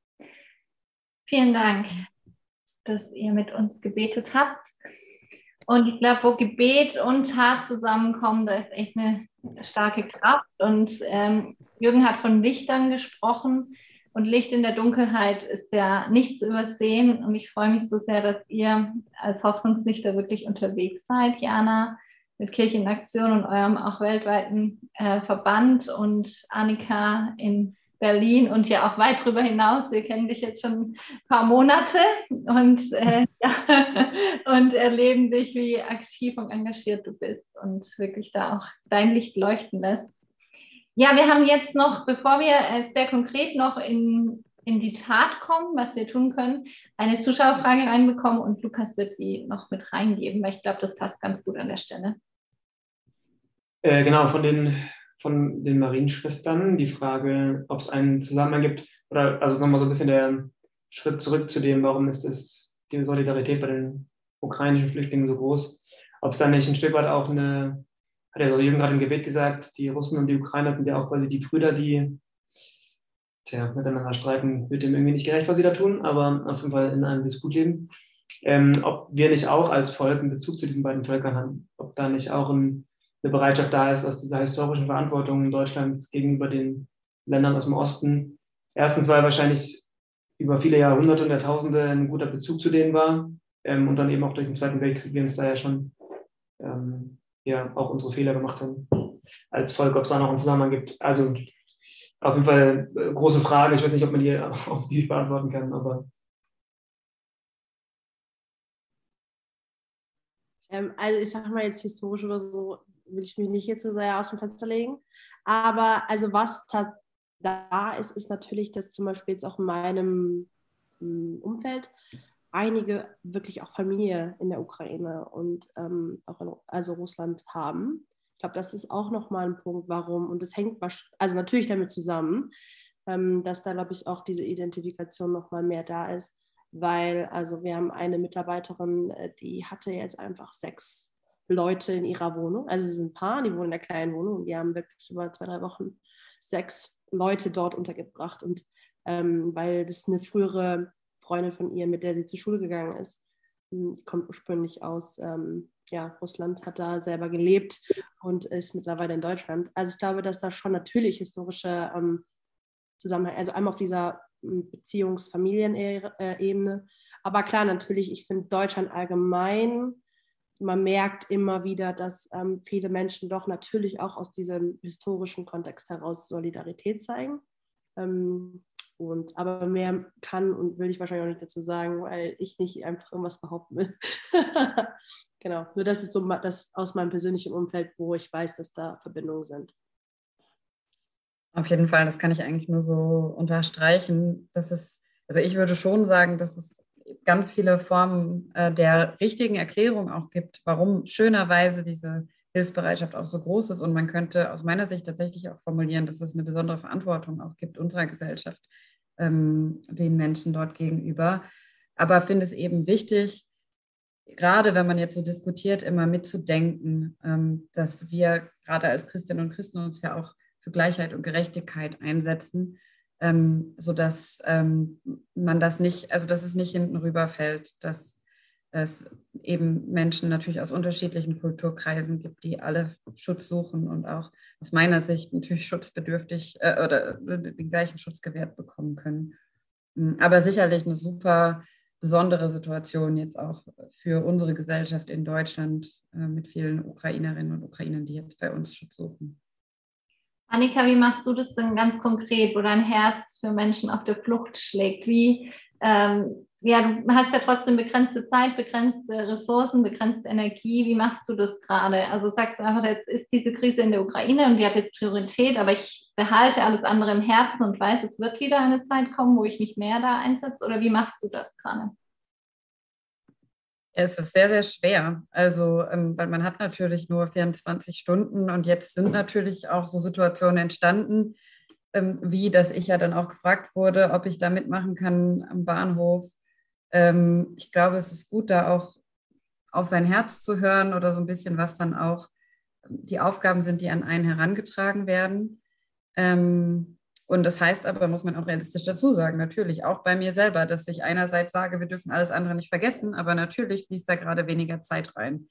Vielen Dank, dass ihr mit uns gebetet habt. Und ich glaube, wo Gebet und Tat zusammenkommen, da ist echt eine starke Kraft. Und ähm, Jürgen hat von Lichtern gesprochen. Und Licht in der Dunkelheit ist ja nicht zu übersehen. Und ich freue mich so sehr, dass ihr als Hoffnungslichter wirklich unterwegs seid, Jana, mit Kirche in Aktion und eurem auch weltweiten äh, Verband und Annika in Berlin und ja auch weit darüber hinaus. Wir kennen dich jetzt schon ein paar Monate und, äh, ja, und erleben dich, wie aktiv und engagiert du bist und wirklich da auch dein Licht leuchten lässt. Ja, wir haben jetzt noch, bevor wir äh, sehr konkret noch in, in die Tat kommen, was wir tun können, eine Zuschauerfrage reinbekommen und Lukas wird die noch mit reingeben, weil ich glaube, das passt ganz gut an der Stelle. Äh, genau, von den, von den Marienschwestern die Frage, ob es einen Zusammenhang gibt, oder also nochmal so ein bisschen der Schritt zurück zu dem, warum ist es die Solidarität bei den ukrainischen Flüchtlingen so groß, ob es da nicht ein Stück weit auch eine hat ja so Jürgen gerade im Gebet gesagt, die Russen und die Ukrainer sind ja auch quasi die Brüder, die tja, miteinander streiten, wird dem irgendwie nicht gerecht, was sie da tun, aber auf jeden Fall in einem Disput leben. Ähm, ob wir nicht auch als Volk einen Bezug zu diesen beiden Völkern haben, ob da nicht auch ein, eine Bereitschaft da ist, aus dieser historischen Verantwortung Deutschlands gegenüber den Ländern aus dem Osten. Erstens, weil wahrscheinlich über viele Jahrhunderte und Jahrtausende ein guter Bezug zu denen war ähm, und dann eben auch durch den Zweiten Weltkrieg wir uns da ja schon ähm, ja auch unsere Fehler gemacht haben als Volk, ob es da noch einen Zusammenhang gibt. Also auf jeden Fall äh, große Frage. Ich weiß nicht, ob man die ausgiebig beantworten kann, aber. Ähm, also ich sage mal jetzt historisch oder so, will ich mich nicht hier zu sehr aus dem Fenster legen. Aber also was da ist, ist natürlich, dass zum Beispiel jetzt auch in meinem hm, Umfeld einige wirklich auch Familie in der Ukraine und ähm, auch in, also Russland haben. Ich glaube, das ist auch nochmal ein Punkt, warum, und das hängt also natürlich damit zusammen, ähm, dass da, glaube ich, auch diese Identifikation nochmal mehr da ist, weil, also wir haben eine Mitarbeiterin, äh, die hatte jetzt einfach sechs Leute in ihrer Wohnung, also sie sind ein Paar, die wohnen in der kleinen Wohnung und die haben wirklich über zwei, drei Wochen sechs Leute dort untergebracht. Und ähm, weil das eine frühere Freundin von ihr, mit der sie zur Schule gegangen ist, hm, kommt ursprünglich aus ähm, ja, Russland, hat da selber gelebt und ist mittlerweile in Deutschland. Also ich glaube, dass da schon natürlich historische ähm, Zusammenhänge, also einmal auf dieser hm, Beziehungs-Familienebene, aber klar, natürlich, ich finde Deutschland allgemein, man merkt immer wieder, dass ähm, viele Menschen doch natürlich auch aus diesem historischen Kontext heraus Solidarität zeigen. Ähm, und, aber mehr kann und will ich wahrscheinlich auch nicht dazu sagen, weil ich nicht einfach irgendwas behaupten will. genau, nur das ist so das aus meinem persönlichen Umfeld, wo ich weiß, dass da Verbindungen sind. Auf jeden Fall, das kann ich eigentlich nur so unterstreichen. Dass es, also ich würde schon sagen, dass es ganz viele Formen äh, der richtigen Erklärung auch gibt, warum schönerweise diese Hilfsbereitschaft auch so groß ist. Und man könnte aus meiner Sicht tatsächlich auch formulieren, dass es eine besondere Verantwortung auch gibt unserer Gesellschaft ähm, den Menschen dort gegenüber. Aber finde es eben wichtig, gerade wenn man jetzt so diskutiert, immer mitzudenken, ähm, dass wir gerade als Christinnen und Christen uns ja auch für Gleichheit und Gerechtigkeit einsetzen, ähm, sodass ähm, man das nicht, also dass es nicht hinten rüberfällt, dass es eben Menschen natürlich aus unterschiedlichen Kulturkreisen gibt, die alle Schutz suchen und auch aus meiner Sicht natürlich schutzbedürftig äh, oder den gleichen Schutz gewährt bekommen können. Mm, aber sicherlich eine super besondere Situation jetzt auch für unsere Gesellschaft in Deutschland äh, mit vielen Ukrainerinnen und Ukrainern, die jetzt bei uns Schutz suchen. Annika, wie machst du das denn ganz konkret, wo dein Herz für Menschen auf der Flucht schlägt? Wie ähm, ja, du hast ja trotzdem begrenzte Zeit, begrenzte Ressourcen, begrenzte Energie. Wie machst du das gerade? Also sagst du einfach, jetzt ist diese Krise in der Ukraine und die hat jetzt Priorität, aber ich behalte alles andere im Herzen und weiß, es wird wieder eine Zeit kommen, wo ich mich mehr da einsetze? Oder wie machst du das gerade? Es ist sehr, sehr schwer. Also, ähm, weil man hat natürlich nur 24 Stunden und jetzt sind natürlich auch so Situationen entstanden, ähm, wie dass ich ja dann auch gefragt wurde, ob ich da mitmachen kann am Bahnhof ähm, ich glaube, es ist gut, da auch auf sein Herz zu hören oder so ein bisschen, was dann auch die Aufgaben sind, die an einen herangetragen werden. Und das heißt aber, muss man auch realistisch dazu sagen, natürlich auch bei mir selber, dass ich einerseits sage, wir dürfen alles andere nicht vergessen, aber natürlich fließt da gerade weniger Zeit rein.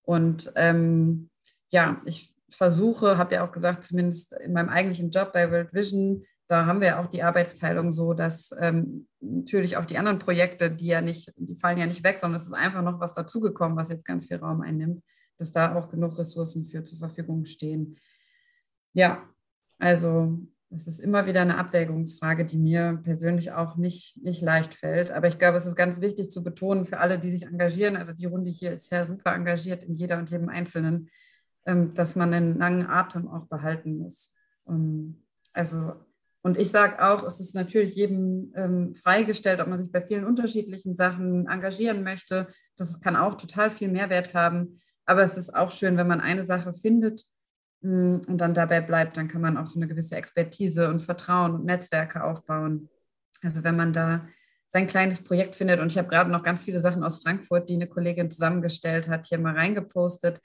Und ähm, ja, ich versuche, habe ja auch gesagt, zumindest in meinem eigentlichen Job bei World Vision, da haben wir auch die Arbeitsteilung so, dass ähm, natürlich auch die anderen Projekte, die ja nicht, die fallen ja nicht weg, sondern es ist einfach noch was dazugekommen, was jetzt ganz viel Raum einnimmt, dass da auch genug Ressourcen für zur Verfügung stehen. Ja, also es ist immer wieder eine Abwägungsfrage, die mir persönlich auch nicht, nicht leicht fällt. Aber ich glaube, es ist ganz wichtig zu betonen für alle, die sich engagieren. Also die Runde hier ist ja super engagiert in jeder und jedem Einzelnen, ähm, dass man einen langen Atem auch behalten muss. Ähm, also und ich sage auch, es ist natürlich jedem ähm, freigestellt, ob man sich bei vielen unterschiedlichen Sachen engagieren möchte. Das kann auch total viel Mehrwert haben. Aber es ist auch schön, wenn man eine Sache findet und dann dabei bleibt, dann kann man auch so eine gewisse Expertise und Vertrauen und Netzwerke aufbauen. Also wenn man da sein kleines Projekt findet und ich habe gerade noch ganz viele Sachen aus Frankfurt, die eine Kollegin zusammengestellt hat, hier mal reingepostet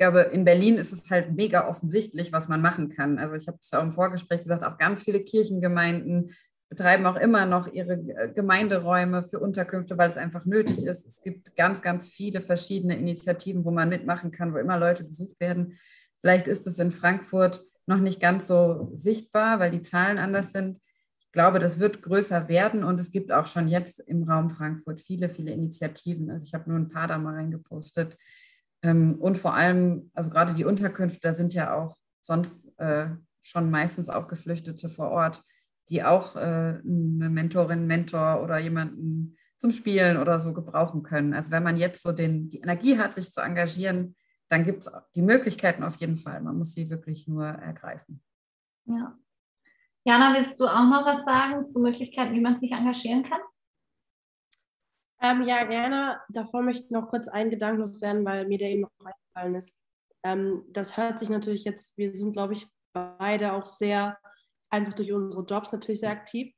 glaube, in Berlin ist es halt mega offensichtlich, was man machen kann. Also ich habe es auch im Vorgespräch gesagt, auch ganz viele Kirchengemeinden betreiben auch immer noch ihre äh, Gemeinderäume für Unterkünfte, weil es einfach nötig ist. Es gibt ganz, ganz viele verschiedene Initiativen, wo man mitmachen kann, wo immer Leute gesucht werden. Vielleicht ist es in Frankfurt noch nicht ganz so sichtbar, weil die Zahlen anders sind. Ich glaube, das wird größer werden und es gibt auch schon jetzt im Raum Frankfurt viele, viele Initiativen. Also ich habe nur ein paar da mal reingepostet, ähm, und vor allem, also gerade die Unterkünfte, da sind ja auch sonst äh, schon meistens auch Geflüchtete vor Ort, die auch äh, eine Mentorin, Mentor oder jemanden zum Spielen oder so gebrauchen können. Also wenn man jetzt so den, die Energie hat, sich zu engagieren, dann gibt es die Möglichkeiten auf jeden Fall. Man muss sie wirklich nur ergreifen. Ja. Jana, willst du auch noch was sagen zu Möglichkeiten, wie man sich engagieren kann? Ähm, ja, gerne. Davor möchte ich noch kurz einen Gedanken loswerden, weil mir der eben noch eingefallen ist. Ähm, das hört sich natürlich jetzt, wir sind, glaube ich, beide auch sehr, einfach durch unsere Jobs natürlich sehr aktiv.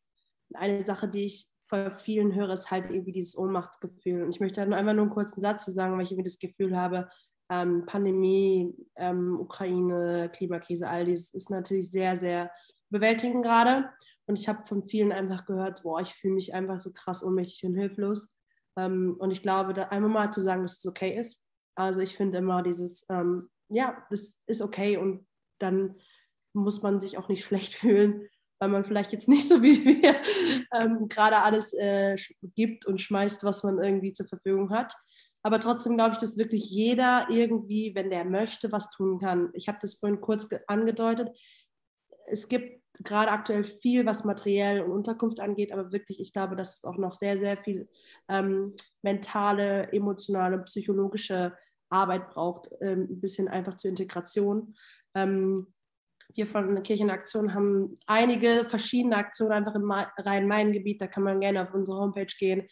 Eine Sache, die ich vor vielen höre, ist halt irgendwie dieses Ohnmachtsgefühl. Und ich möchte nur einmal nur einen kurzen Satz zu sagen, weil ich irgendwie das Gefühl habe, ähm, Pandemie, ähm, Ukraine, Klimakrise, all dies ist natürlich sehr, sehr bewältigend gerade. Und ich habe von vielen einfach gehört, boah, ich fühle mich einfach so krass ohnmächtig und hilflos. Ähm, und ich glaube, da einmal mal zu sagen, dass es okay ist. Also ich finde immer dieses, ähm, ja, das ist okay und dann muss man sich auch nicht schlecht fühlen, weil man vielleicht jetzt nicht so wie wir ähm, gerade alles äh, gibt und schmeißt, was man irgendwie zur Verfügung hat. Aber trotzdem glaube ich, dass wirklich jeder irgendwie, wenn der möchte, was tun kann. Ich habe das vorhin kurz angedeutet. Es gibt gerade aktuell viel, was materiell und Unterkunft angeht, aber wirklich, ich glaube, dass es auch noch sehr, sehr viel ähm, mentale, emotionale, psychologische Arbeit braucht, ähm, ein bisschen einfach zur Integration. Ähm, wir von der Kirchenaktion haben einige verschiedene Aktionen einfach im Rhein-Main-Gebiet, da kann man gerne auf unsere Homepage gehen.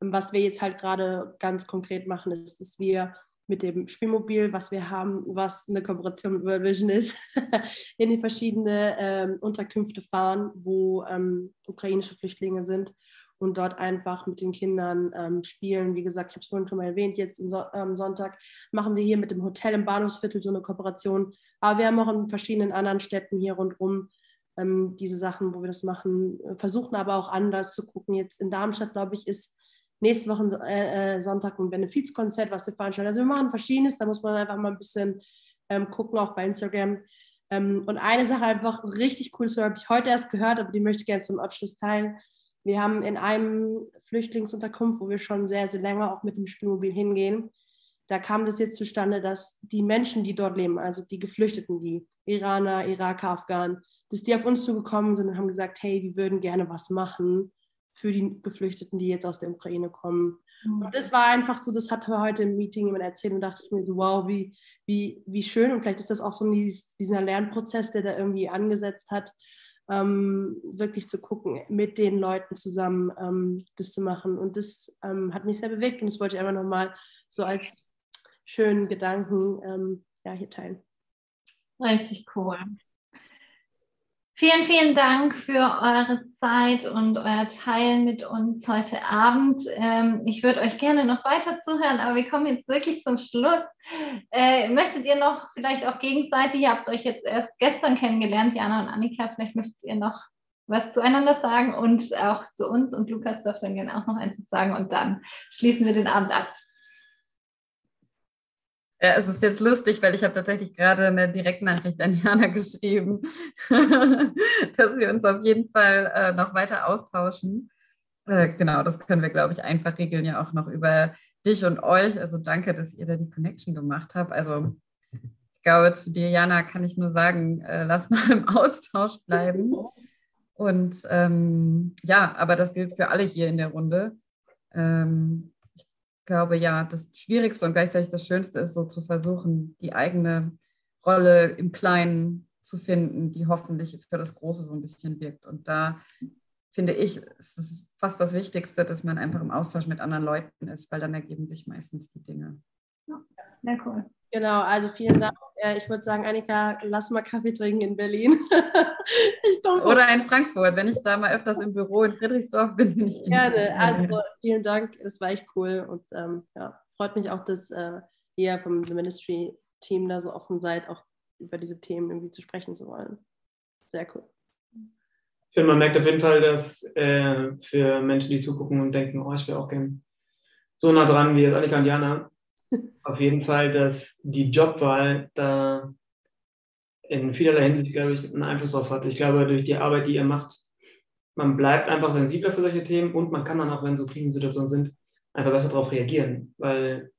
Was wir jetzt halt gerade ganz konkret machen, ist, dass wir mit dem Spielmobil, was wir haben, was eine Kooperation mit World Vision ist, in die verschiedenen ähm, Unterkünfte fahren, wo ähm, ukrainische Flüchtlinge sind und dort einfach mit den Kindern ähm, spielen. Wie gesagt, ich habe es vorhin schon mal erwähnt, jetzt am Sonntag machen wir hier mit dem Hotel im Bahnhofsviertel so eine Kooperation. Aber wir haben auch in verschiedenen anderen Städten hier rundherum ähm, diese Sachen, wo wir das machen, versuchen aber auch anders zu gucken. Jetzt in Darmstadt, glaube ich, ist nächste Woche äh, äh, Sonntag ein Benefizkonzert, was wir veranstalten. Also wir machen verschiedenes, da muss man einfach mal ein bisschen ähm, gucken, auch bei Instagram. Ähm, und eine Sache einfach richtig cool, so habe ich heute erst gehört, aber die möchte ich gerne zum Abschluss teilen. Wir haben in einem Flüchtlingsunterkunft, wo wir schon sehr, sehr länger auch mit dem Spielmobil hingehen, da kam das jetzt zustande, dass die Menschen, die dort leben, also die Geflüchteten, die Iraner, Iraker, Afghanen, dass die auf uns zugekommen sind und haben gesagt, hey, wir würden gerne was machen für die Geflüchteten, die jetzt aus der Ukraine kommen. Mhm. Und das war einfach so, das hat heute im Meeting jemand erzählt und dachte ich mir so, wow, wie, wie, wie schön. Und vielleicht ist das auch so dieser Lernprozess, der da irgendwie angesetzt hat, ähm, wirklich zu gucken, mit den Leuten zusammen ähm, das zu machen. Und das ähm, hat mich sehr bewegt und das wollte ich einfach nochmal so als schönen Gedanken ähm, ja, hier teilen. Richtig cool. Vielen, vielen Dank für eure Zeit und euer Teilen mit uns heute Abend. Ähm, ich würde euch gerne noch weiter zuhören, aber wir kommen jetzt wirklich zum Schluss. Äh, möchtet ihr noch vielleicht auch gegenseitig, ihr habt euch jetzt erst gestern kennengelernt, Jana und Annika, vielleicht möchtet ihr noch was zueinander sagen und auch zu uns und Lukas darf dann gerne auch noch eins sagen und dann schließen wir den Abend ab. Ja, es ist jetzt lustig, weil ich habe tatsächlich gerade eine Direktnachricht an Jana geschrieben, dass wir uns auf jeden Fall äh, noch weiter austauschen. Äh, genau, das können wir, glaube ich, einfach regeln, ja auch noch über dich und euch. Also danke, dass ihr da die Connection gemacht habt. Also ich glaube, zu dir, Jana, kann ich nur sagen, äh, lass mal im Austausch bleiben. Und ähm, ja, aber das gilt für alle hier in der Runde. Ähm, glaube, ja, das Schwierigste und gleichzeitig das Schönste ist, so zu versuchen, die eigene Rolle im Kleinen zu finden, die hoffentlich für das Große so ein bisschen wirkt. Und da finde ich, ist es fast das Wichtigste, dass man einfach im Austausch mit anderen Leuten ist, weil dann ergeben sich meistens die Dinge. Ja, sehr cool. Genau, also vielen Dank. Äh, ich würde sagen, Annika, lass mal Kaffee trinken in Berlin. Oder in Frankfurt. Wenn ich da mal öfters im Büro in Friedrichsdorf bin, bin ich Gerne. Also vielen Dank, das war echt cool und ähm, ja, freut mich auch, dass äh, ihr vom The Ministry Team da so offen seid, auch über diese Themen irgendwie zu sprechen zu wollen. Sehr cool. Ich finde, man merkt auf jeden Fall, dass äh, für Menschen, die zugucken und denken, oh, ich wäre auch gern so nah dran wie Annika und Jana, auf jeden Fall, dass die Jobwahl da in vielerlei Hinsicht, glaube ich, einen Einfluss drauf hat. Ich glaube, durch die Arbeit, die ihr macht, man bleibt einfach sensibler für solche Themen und man kann dann auch, wenn so Krisensituationen sind, einfach besser darauf reagieren, weil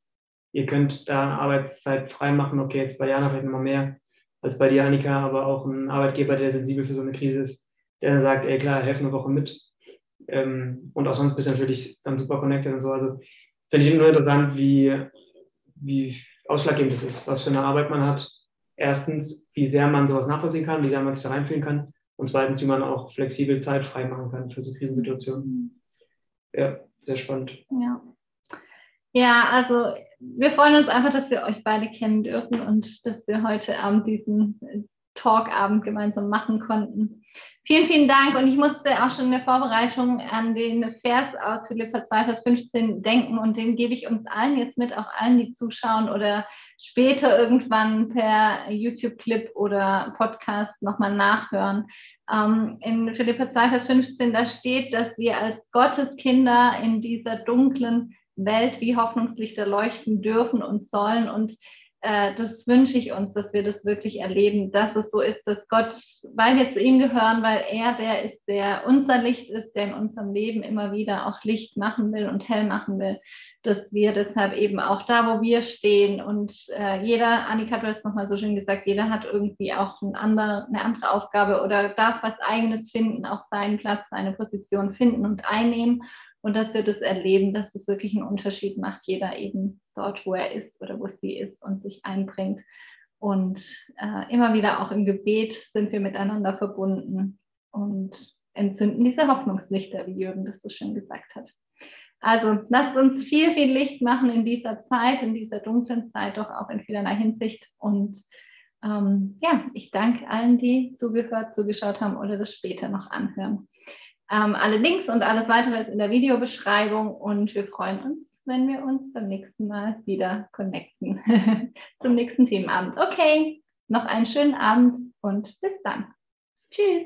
ihr könnt da Arbeitszeit frei machen. Okay, jetzt bei Jana vielleicht nochmal mehr als bei dir, Annika, aber auch ein Arbeitgeber, der sensibel für so eine Krise ist, der dann sagt, ey klar, helf eine Woche mit. Ähm, und auch sonst bist du natürlich dann super connected und so. Also finde ich nur interessant, wie wie ausschlaggebend es ist, was für eine Arbeit man hat. Erstens, wie sehr man sowas nachvollziehen kann, wie sehr man sich da reinfühlen kann. Und zweitens, wie man auch flexibel Zeit frei machen kann für so Krisensituationen. Ja, sehr spannend. Ja. Ja, also wir freuen uns einfach, dass wir euch beide kennen dürfen und dass wir heute Abend diesen Talkabend gemeinsam machen konnten. Vielen, vielen Dank. Und ich musste auch schon in der Vorbereitung an den Vers aus Philippa 2, Vers 15 denken. Und den gebe ich uns allen jetzt mit, auch allen, die zuschauen oder später irgendwann per YouTube-Clip oder Podcast nochmal nachhören. Ähm, in Philippa 2, Vers 15, da steht, dass wir als Gotteskinder in dieser dunklen Welt wie Hoffnungslichter leuchten dürfen und sollen. Und äh, das wünsche ich uns, dass wir das wirklich erleben, dass es so ist, dass Gott, weil wir zu ihm gehören, weil er der ist, der unser Licht ist, der in unserem Leben immer wieder auch Licht machen will und hell machen will, dass wir deshalb eben auch da, wo wir stehen und äh, jeder, Annika, du hast nochmal so schön gesagt, jeder hat irgendwie auch ein andere, eine andere Aufgabe oder darf was eigenes finden, auch seinen Platz, seine Position finden und einnehmen und dass wir das erleben, dass es wirklich einen Unterschied macht, jeder eben dort, wo er ist oder wo sie ist und sich einbringt. Und äh, immer wieder auch im Gebet sind wir miteinander verbunden und entzünden diese Hoffnungslichter, wie Jürgen das so schön gesagt hat. Also lasst uns viel, viel Licht machen in dieser Zeit, in dieser dunklen Zeit, doch auch in vielerlei Hinsicht. Und ähm, ja, ich danke allen, die zugehört, zugeschaut haben oder das später noch anhören. Ähm, alle Links und alles weitere ist in der Videobeschreibung und wir freuen uns, wenn wir uns beim nächsten Mal wieder connecten zum nächsten Themenabend. Okay, noch einen schönen Abend und bis dann. Tschüss.